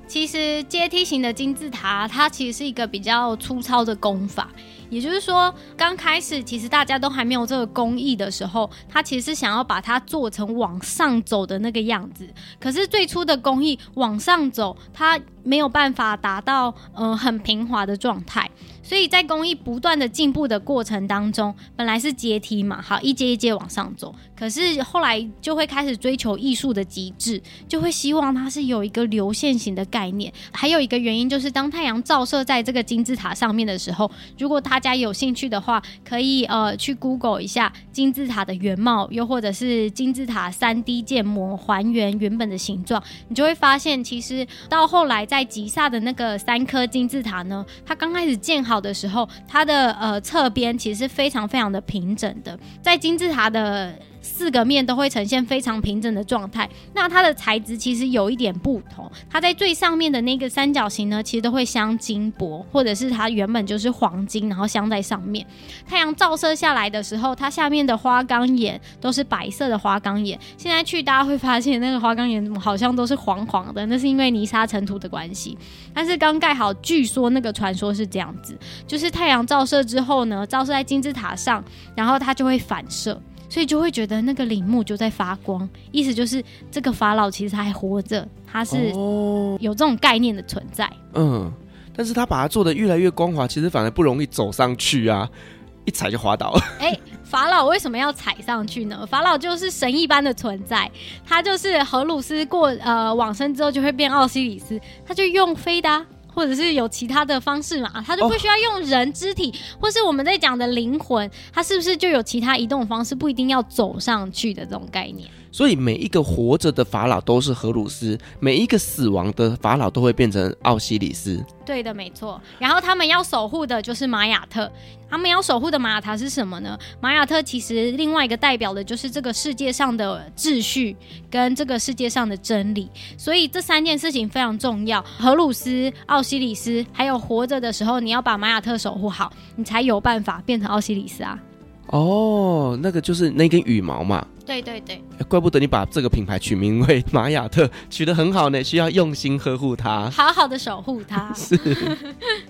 其实阶梯型的金字塔，它其实是一个比较粗糙的工法。也就是说，刚开始其实大家都还没有这个工艺的时候，它其实是想要把它做成往上走的那个样子。可是最初的工艺往上走，它没有办法达到呃很平滑的状态。所以在工艺不断的进步的过程当中，本来是阶梯嘛，好，一阶一阶往上走。可是后来就会开始追求艺术的极致，就会希望它是有一个流线型的概念。还有一个原因就是，当太阳照射在这个金字塔上面的时候，如果大家有兴趣的话，可以呃去 Google 一下金字塔的原貌，又或者是金字塔 3D 建模还原原本的形状，你就会发现，其实到后来在吉萨的那个三颗金字塔呢，它刚开始建好。好的时候，它的呃侧边其实是非常非常的平整的，在金字塔的。四个面都会呈现非常平整的状态。那它的材质其实有一点不同。它在最上面的那个三角形呢，其实都会镶金箔，或者是它原本就是黄金，然后镶在上面。太阳照射下来的时候，它下面的花岗岩都是白色的花岗岩。现在去大家会发现那个花岗岩好像都是黄黄的，那是因为泥沙尘土的关系。但是刚盖好，据说那个传说是这样子，就是太阳照射之后呢，照射在金字塔上，然后它就会反射。所以就会觉得那个陵墓就在发光，意思就是这个法老其实还活着，他是有这种概念的存在。嗯，但是他把它做的越来越光滑，其实反而不容易走上去啊，一踩就滑倒了。哎、欸，法老为什么要踩上去呢？法老就是神一般的存在，他就是荷鲁斯过呃往生之后就会变奥西里斯，他就用飞的、啊。或者是有其他的方式嘛，它就不需要用人肢体，或是我们在讲的灵魂，它是不是就有其他移动方式，不一定要走上去的这种概念？所以每一个活着的法老都是荷鲁斯，每一个死亡的法老都会变成奥西里斯。对的，没错。然后他们要守护的就是玛雅特，他们要守护的玛雅塔是什么呢？玛雅特其实另外一个代表的就是这个世界上的秩序跟这个世界上的真理。所以这三件事情非常重要。荷鲁斯、奥西里斯，还有活着的时候，你要把玛雅特守护好，你才有办法变成奥西里斯啊。哦，那个就是那根羽毛嘛。对对对，怪不得你把这个品牌取名为玛雅特，[laughs] 取得很好呢，需要用心呵护它，好好的守护它。[laughs] 是。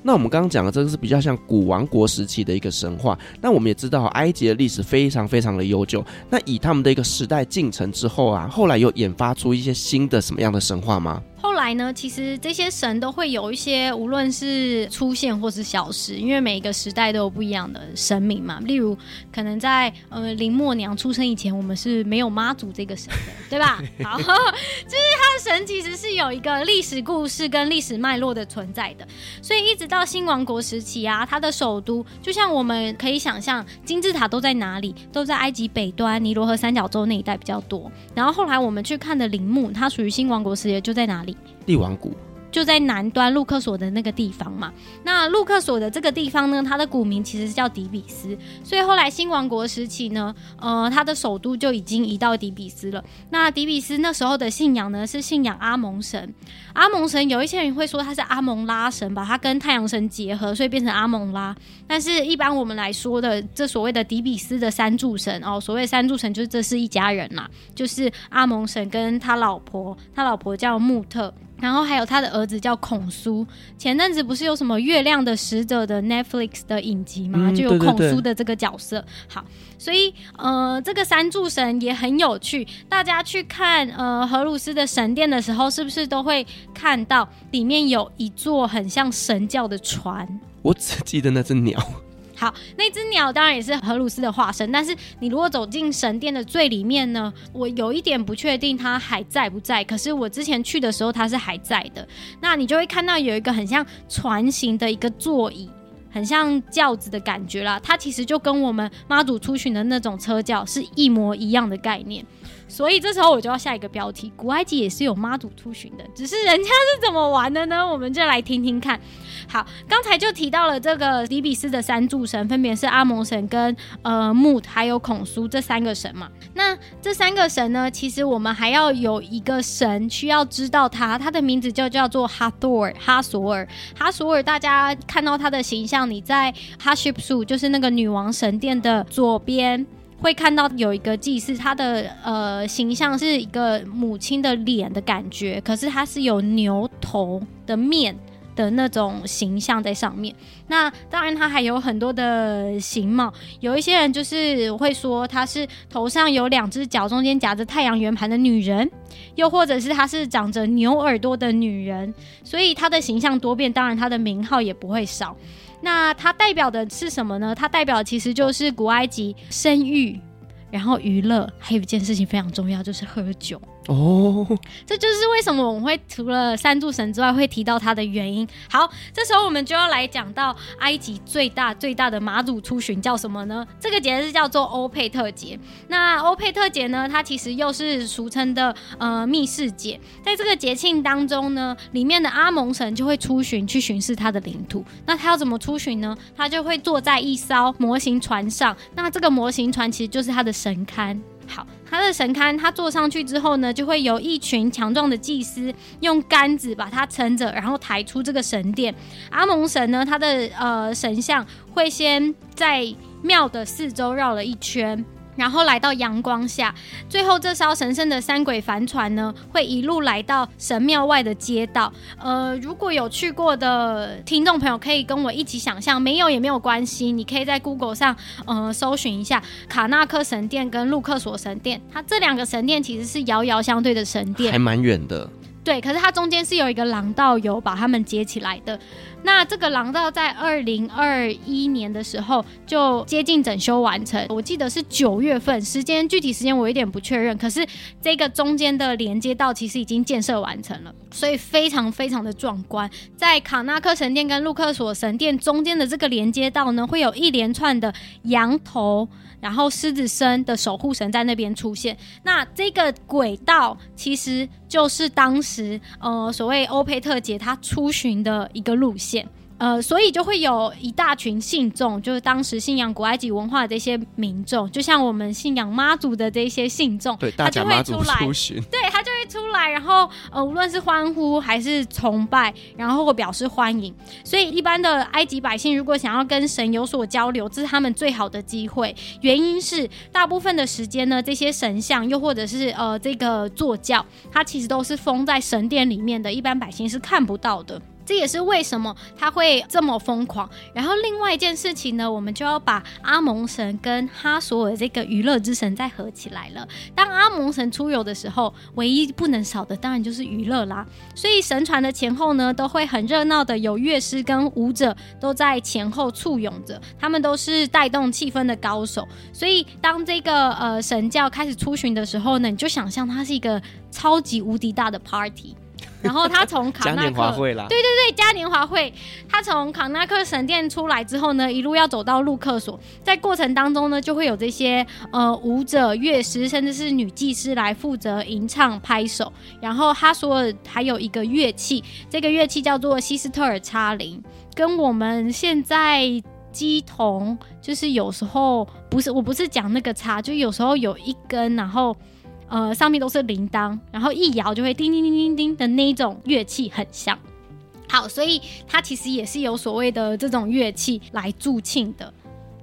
那我们刚刚讲的这个是比较像古王国时期的一个神话。那我们也知道，埃及的历史非常非常的悠久。那以他们的一个时代进程之后啊，后来有研发出一些新的什么样的神话吗？后来呢，其实这些神都会有一些，无论是出现或是消失，因为每一个时代都有不一样的神明嘛。例如，可能在呃林默娘出生以前，我们是没有妈祖这个神的，对吧？[laughs] 好，[laughs] 就是他的神其实是有一个历史故事跟历史脉络的存在的。所以一直到新王国时期啊，它的首都就像我们可以想象，金字塔都在哪里？都在埃及北端尼罗河三角洲那一带比较多。然后后来我们去看的陵墓，它属于新王国时期，就在哪里？帝王谷就在南端路克索的那个地方嘛。那路克索的这个地方呢，它的古名其实是叫底比斯，所以后来新王国时期呢，呃，它的首都就已经移到底比斯了。那底比斯那时候的信仰呢，是信仰阿蒙神。阿蒙神有一些人会说他是阿蒙拉神，把它跟太阳神结合，所以变成阿蒙拉。但是一般我们来说的，这所谓的底比斯的三柱神哦，所谓三柱神就是这是一家人啦，就是阿蒙神跟他老婆，他老婆叫穆特。然后还有他的儿子叫孔苏，前阵子不是有什么月亮的使者的 Netflix 的影集吗？嗯、就有孔苏的这个角色。好，所以呃，这个三柱神也很有趣。大家去看呃荷鲁斯的神殿的时候，是不是都会看到里面有一座很像神教的船？我只记得那只鸟。好，那只鸟当然也是荷鲁斯的化身，但是你如果走进神殿的最里面呢，我有一点不确定它还在不在。可是我之前去的时候它是还在的，那你就会看到有一个很像船形的一个座椅，很像轿子的感觉啦。它其实就跟我们妈祖出巡的那种车轿是一模一样的概念。所以这时候我就要下一个标题：古埃及也是有妈祖出巡的，只是人家是怎么玩的呢？我们就来听听看。好，刚才就提到了这个底比斯的三柱神，分别是阿蒙神跟呃穆还有孔苏这三个神嘛。那这三个神呢，其实我们还要有一个神需要知道他，他的名字就叫做哈多尔哈索尔哈索尔。大家看到他的形象，你在哈希普苏就是那个女王神殿的左边。会看到有一个祭司，他的呃形象是一个母亲的脸的感觉，可是他是有牛头的面的那种形象在上面。那当然，他还有很多的形貌。有一些人就是会说他是头上有两只脚，中间夹着太阳圆盘的女人，又或者是他是长着牛耳朵的女人。所以他的形象多变，当然他的名号也不会少。那它代表的是什么呢？它代表其实就是古埃及生育，然后娱乐，还有一件事情非常重要，就是喝酒。哦，这就是为什么我们会除了三柱神之外会提到它的原因。好，这时候我们就要来讲到埃及最大最大的马祖出巡叫什么呢？这个节日叫做欧佩特节。那欧佩特节呢，它其实又是俗称的呃密室节。在这个节庆当中呢，里面的阿蒙神就会出巡去巡视他的领土。那他要怎么出巡呢？他就会坐在一艘模型船上。那这个模型船其实就是他的神龛。好，他的神龛，他坐上去之后呢，就会有一群强壮的祭司用杆子把它撑着，然后抬出这个神殿。阿蒙神呢，他的呃神像会先在庙的四周绕了一圈。然后来到阳光下，最后这艘神圣的三轨帆船呢，会一路来到神庙外的街道。呃，如果有去过的听众朋友，可以跟我一起想象；没有也没有关系，你可以在 Google 上呃搜寻一下卡纳克神殿跟路克索神殿。它这两个神殿其实是遥遥相对的神殿，还蛮远的。对，可是它中间是有一个廊道，有把它们接起来的。那这个廊道在二零二一年的时候就接近整修完成，我记得是九月份，时间具体时间我有点不确认。可是这个中间的连接道其实已经建设完成了，所以非常非常的壮观。在卡纳克神殿跟路克索神殿中间的这个连接道呢，会有一连串的羊头，然后狮子身的守护神在那边出现。那这个轨道其实就是当时呃所谓欧佩特节他出巡的一个路线。呃，所以就会有一大群信众，就是当时信仰古埃及文化的这些民众，就像我们信仰妈祖的这些信众，对，大甲妈祖出来，对，他就会出来，然后呃，无论是欢呼还是崇拜，然后表示欢迎。所以一般的埃及百姓如果想要跟神有所交流，这是他们最好的机会。原因是大部分的时间呢，这些神像又或者是呃这个坐教，它其实都是封在神殿里面的，一般百姓是看不到的。这也是为什么他会这么疯狂。然后另外一件事情呢，我们就要把阿蒙神跟哈索尔这个娱乐之神再合起来了。当阿蒙神出游的时候，唯一不能少的当然就是娱乐啦。所以神船的前后呢，都会很热闹的，有乐师跟舞者都在前后簇拥着，他们都是带动气氛的高手。所以当这个呃神教开始出巡的时候呢，你就想象它是一个超级无敌大的 party。然后他从卡纳克，对对对，嘉年华会，他从卡纳克神殿出来之后呢，一路要走到路克索，在过程当中呢，就会有这些呃舞者、乐师，甚至是女技师来负责吟唱、拍手。然后他说还有一个乐器，这个乐器叫做西斯特尔叉铃，跟我们现在鸡同，就是有时候不是，我不是讲那个叉，就有时候有一根，然后。呃，上面都是铃铛，然后一摇就会叮叮叮叮叮的那种乐器很像。好，所以它其实也是有所谓的这种乐器来助庆的。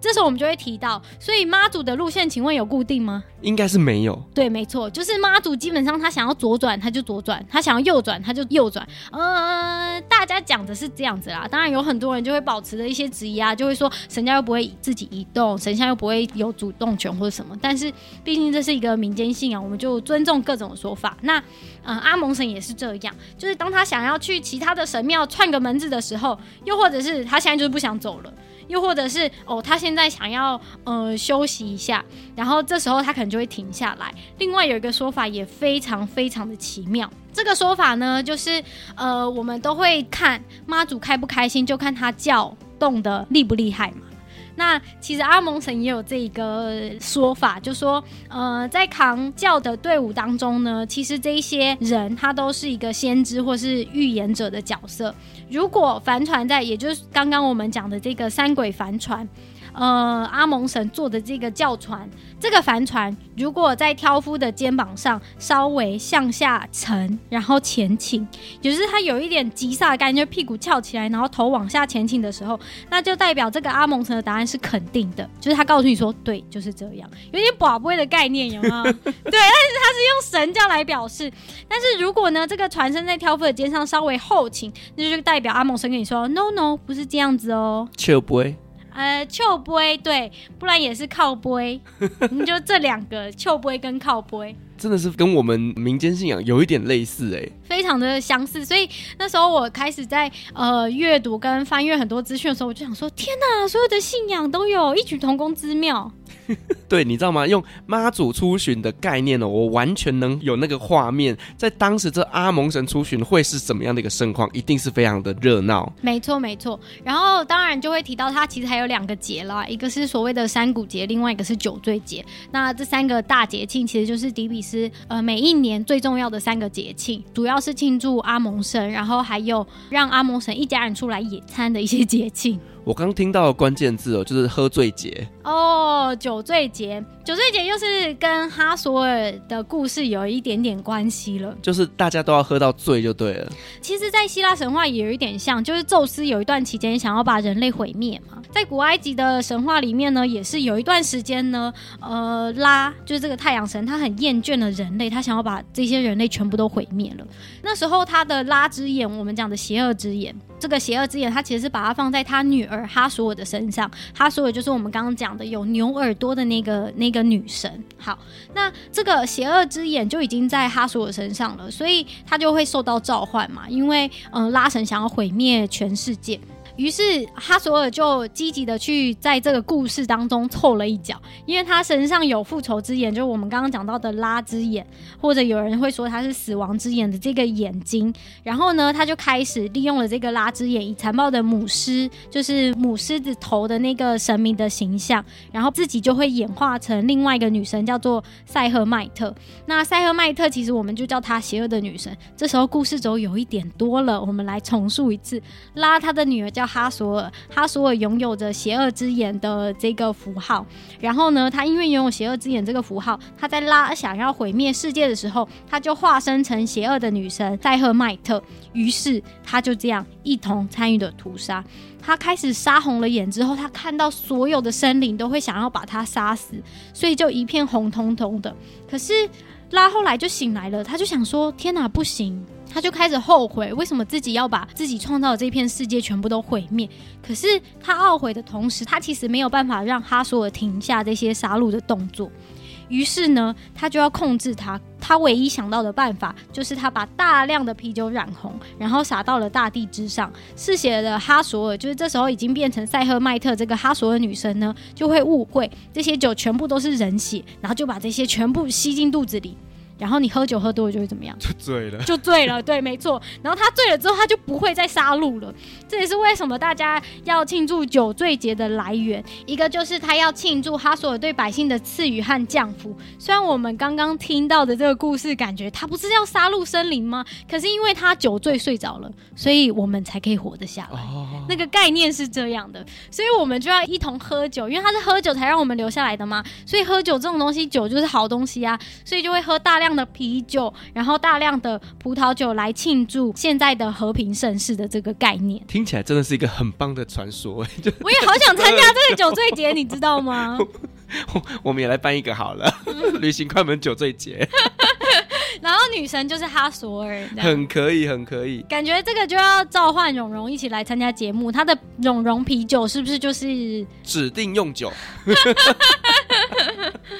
这时候我们就会提到，所以妈祖的路线，请问有固定吗？应该是没有。对，没错，就是妈祖基本上他想要左转，他就左转；他想要右转，他就右转。呃，大家讲的是这样子啦。当然有很多人就会保持着一些质疑啊，就会说神教又不会自己移动，神像又不会有主动权或者什么。但是毕竟这是一个民间信仰，我们就尊重各种说法。那呃，阿蒙神也是这样，就是当他想要去其他的神庙串个门子的时候，又或者是他现在就是不想走了。又或者是哦，他现在想要呃休息一下，然后这时候他可能就会停下来。另外有一个说法也非常非常的奇妙，这个说法呢，就是呃，我们都会看妈祖开不开心，就看他叫动的厉不厉害嘛。那其实阿蒙神也有这一个说法，就说，呃，在扛叫的队伍当中呢，其实这一些人他都是一个先知或是预言者的角色。如果帆船在，也就是刚刚我们讲的这个三轨帆船。呃，阿蒙神坐的这个轿船，这个帆船如果在挑夫的肩膀上稍微向下沉，然后前倾，也就是他有一点急刹的感觉，屁股翘起来，然后头往下前倾的时候，那就代表这个阿蒙神的答案是肯定的，就是他告诉你说，对，就是这样，有点宝贝的概念，有没有？[laughs] 对，但是他是用神教来表示。但是如果呢，这个船身在挑夫的肩上稍微后倾，那就代表阿蒙神跟你说，no no，不是这样子哦，就不会。呃，笑杯对，不然也是靠杯，[laughs] 你就这两个笑杯跟靠杯。真的是跟我们民间信仰有一点类似哎、欸，非常的相似。所以那时候我开始在呃阅读跟翻阅很多资讯的时候，我就想说：天哪，所有的信仰都有异曲同工之妙。[laughs] 对，你知道吗？用妈祖出巡的概念呢，我完全能有那个画面，在当时这阿蒙神出巡会是怎么样的一个盛况，一定是非常的热闹。没错，没错。然后当然就会提到它其实还有两个节啦，一个是所谓的山谷节，另外一个是酒醉节。那这三个大节庆其实就是底比斯。呃，每一年最重要的三个节庆，主要是庆祝阿蒙神，然后还有让阿蒙神一家人出来野餐的一些节庆。我刚听到关键字哦，就是喝醉节哦，酒醉节，酒醉节又是跟哈索尔的故事有一点点关系了，就是大家都要喝到醉就对了。其实，在希腊神话也有一点像，就是宙斯有一段期间想要把人类毁灭嘛。在古埃及的神话里面呢，也是有一段时间呢，呃，拉就是这个太阳神，他很厌倦了人类，他想要把这些人类全部都毁灭了。那时候他的拉之眼，我们讲的邪恶之眼。这个邪恶之眼，他其实是把它放在他女儿哈索尔的身上。哈索尔就是我们刚刚讲的有牛耳朵的那个那一个女神。好，那这个邪恶之眼就已经在哈索尔身上了，所以他就会受到召唤嘛。因为嗯、拉神想要毁灭全世界。于是哈索尔就积极的去在这个故事当中凑了一脚，因为他身上有复仇之眼，就是我们刚刚讲到的拉之眼，或者有人会说他是死亡之眼的这个眼睛。然后呢，他就开始利用了这个拉之眼，以残暴的母狮，就是母狮子头的那个神明的形象，然后自己就会演化成另外一个女神，叫做塞赫麦特。那塞赫麦特其实我们就叫她邪恶的女神。这时候故事轴有一点多了，我们来重述一次：拉他的女儿叫。哈索尔，哈索尔拥有着邪恶之眼的这个符号。然后呢，他因为拥有邪恶之眼这个符号，他在拉想要毁灭世界的时候，他就化身成邪恶的女神塞赫迈特。于是他就这样一同参与了屠杀。他开始杀红了眼之后，他看到所有的生灵都会想要把他杀死，所以就一片红彤彤的。可是拉后来就醒来了，他就想说：天哪，不行！他就开始后悔，为什么自己要把自己创造的这片世界全部都毁灭？可是他懊悔的同时，他其实没有办法让哈索尔停下这些杀戮的动作。于是呢，他就要控制他。他唯一想到的办法，就是他把大量的啤酒染红，然后撒到了大地之上。嗜血的哈索尔，就是这时候已经变成赛赫迈特这个哈索尔女神呢，就会误会这些酒全部都是人血，然后就把这些全部吸进肚子里。然后你喝酒喝多了就会怎么样？就醉了，就醉了。[laughs] 对，没错。然后他醉了之后，他就不会再杀戮了。这也是为什么大家要庆祝酒醉节的来源。一个就是他要庆祝哈索尔对百姓的赐予和降服。虽然我们刚刚听到的这个故事，感觉他不是要杀戮生灵吗？可是因为他酒醉睡着了，所以我们才可以活得下来。哦、那个概念是这样的，所以我们就要一同喝酒，因为他是喝酒才让我们留下来的嘛。所以喝酒这种东西，酒就是好东西啊，所以就会喝大量的啤酒，然后大量的葡萄酒来庆祝现在的和平盛世的这个概念，听起来真的是一个很棒的传说。[laughs] 我也好想参加这个酒醉节，你知道吗？[laughs] 我们也来办一个好了，[laughs] 旅行快门酒醉节。然后女神就是哈索尔，很可以，很可以。感觉这个就要召唤蓉蓉一起来参加节目，她的蓉蓉啤酒是不是就是指定用酒？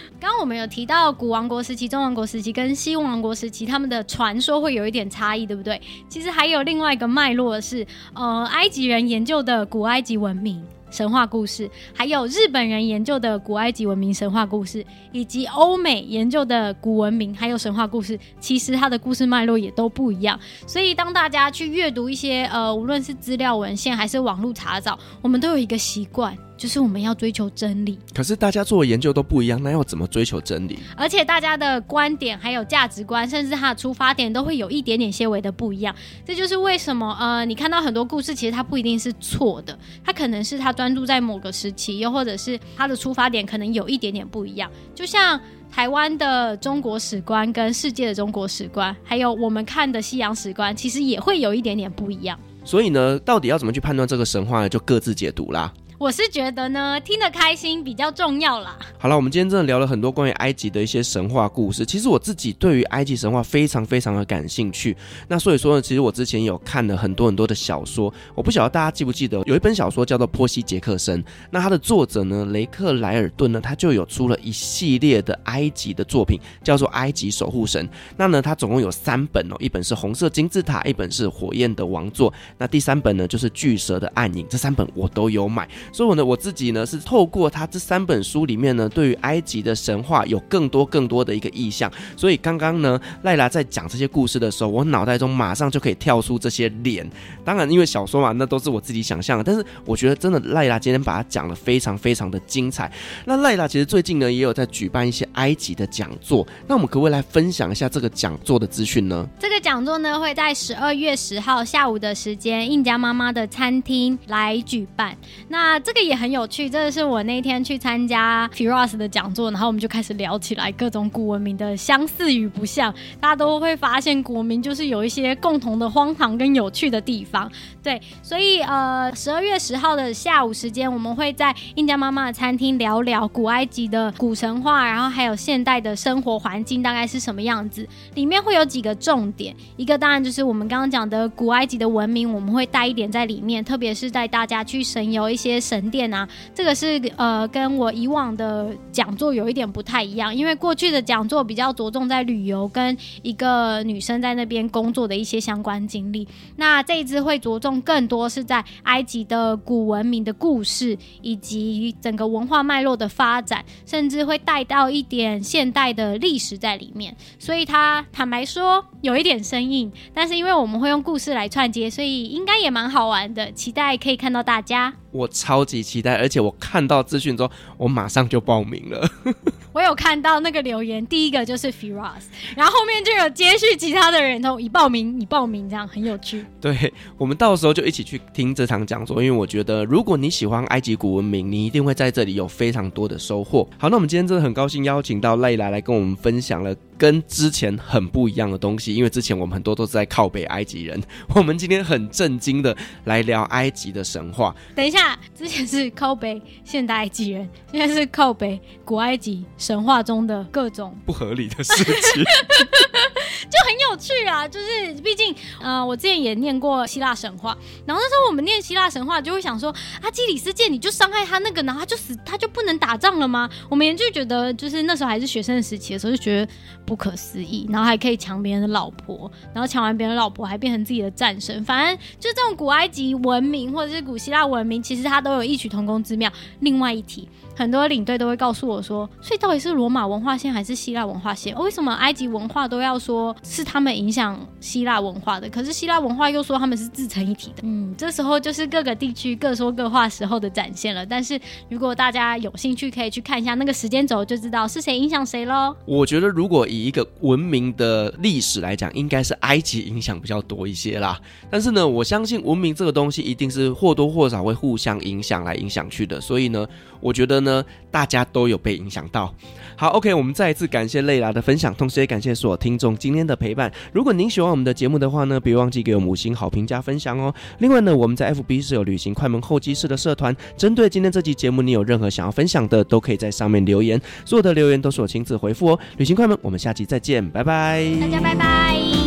[laughs] 刚刚我们有提到古王国时期、中王国时期跟西王国时期，他们的传说会有一点差异，对不对？其实还有另外一个脉络是，呃，埃及人研究的古埃及文明。神话故事，还有日本人研究的古埃及文明神话故事，以及欧美研究的古文明还有神话故事，其实它的故事脉络也都不一样。所以当大家去阅读一些呃，无论是资料文献还是网络查找，我们都有一个习惯。就是我们要追求真理，可是大家做的研究都不一样，那要怎么追求真理？而且大家的观点、还有价值观，甚至他的出发点，都会有一点点些微的不一样。这就是为什么，呃，你看到很多故事，其实它不一定是错的，它可能是他专注在某个时期，又或者是他的出发点可能有一点点不一样。就像台湾的中国史观跟世界的中国史观，还有我们看的西洋史观，其实也会有一点点不一样。所以呢，到底要怎么去判断这个神话呢？就各自解读啦。我是觉得呢，听得开心比较重要啦。好了，我们今天真的聊了很多关于埃及的一些神话故事。其实我自己对于埃及神话非常非常的感兴趣。那所以说呢，其实我之前有看了很多很多的小说。我不晓得大家记不记得，有一本小说叫做《波西·杰克森》。那它的作者呢，雷克莱尔顿呢，他就有出了一系列的埃及的作品，叫做《埃及守护神》。那呢，它总共有三本哦，一本是红色金字塔，一本是火焰的王座，那第三本呢就是巨蛇的暗影。这三本我都有买。所以呢，我自己呢是透过他这三本书里面呢，对于埃及的神话有更多更多的一个意象。所以刚刚呢，赖拉在讲这些故事的时候，我脑袋中马上就可以跳出这些脸。当然，因为小说嘛，那都是我自己想象的。但是我觉得真的赖拉今天把它讲得非常非常的精彩。那赖拉其实最近呢也有在举办一些埃及的讲座。那我们可不可以来分享一下这个讲座的资讯呢？这个讲座呢会在十二月十号下午的时间，印加妈妈的餐厅来举办。那这个也很有趣，这个是我那天去参加 Firas 的讲座，然后我们就开始聊起来各种古文明的相似与不像，大家都会发现古文明就是有一些共同的荒唐跟有趣的地方。对，所以呃，十二月十号的下午时间，我们会在印加妈妈的餐厅聊聊古埃及的古神话，然后还有现代的生活环境大概是什么样子。里面会有几个重点，一个当然就是我们刚刚讲的古埃及的文明，我们会带一点在里面，特别是带大家去神游一些神殿。啊，这个是呃，跟我以往的讲座有一点不太一样，因为过去的讲座比较着重在旅游跟一个女生在那边工作的一些相关经历。那这一次会着重更多是在埃及的古文明的故事，以及整个文化脉络的发展，甚至会带到一点现代的历史在里面。所以它坦白说有一点生硬，但是因为我们会用故事来串接，所以应该也蛮好玩的。期待可以看到大家。我超级期待，而且我看到资讯之后，我马上就报名了。[laughs] 我有看到那个留言，第一个就是 Firas，然后后面就有接续其他的人，都已报名，已报名，这样很有趣。[laughs] 对，我们到时候就一起去听这场讲座，因为我觉得如果你喜欢埃及古文明，你一定会在这里有非常多的收获。好，那我们今天真的很高兴邀请到赖来来跟我们分享了跟之前很不一样的东西，因为之前我们很多都是在靠北埃及人，[laughs] 我们今天很震惊的来聊埃及的神话。等一下，之前是靠北现代埃及人，现在是靠北古埃及。神话中的各种不合理的事情，[laughs] 就很有趣啊！就是毕竟，呃，我之前也念过希腊神话，然后那时候我们念希腊神话，就会想说，阿基里斯见你就伤害他那个，然后他就死，他就不能打仗了吗？我们也就觉得，就是那时候还是学生时期的时候，就觉得不可思议，然后还可以抢别人的老婆，然后抢完别人的老婆还变成自己的战神，反正就这种古埃及文明或者是古希腊文明，其实它都有异曲同工之妙。另外一题。很多领队都会告诉我说，所以到底是罗马文化线还是希腊文化线？为什么埃及文化都要说是他们影响希腊文化的？可是希腊文化又说他们是自成一体的。嗯，这时候就是各个地区各说各话时候的展现了。但是如果大家有兴趣，可以去看一下那个时间轴，就知道是谁影响谁喽。我觉得如果以一个文明的历史来讲，应该是埃及影响比较多一些啦。但是呢，我相信文明这个东西一定是或多或少会互相影响来影响去的。所以呢，我觉得。呢，大家都有被影响到。好，OK，我们再一次感谢蕾拉的分享，同时也感谢所有听众今天的陪伴。如果您喜欢我们的节目的话呢，别忘记给我们五星好评加分享哦。另外呢，我们在 FB 是有旅行快门候机室的社团，针对今天这期节目，你有任何想要分享的，都可以在上面留言，所有的留言都是我亲自回复哦。旅行快门，我们下期再见，拜拜，大家拜拜。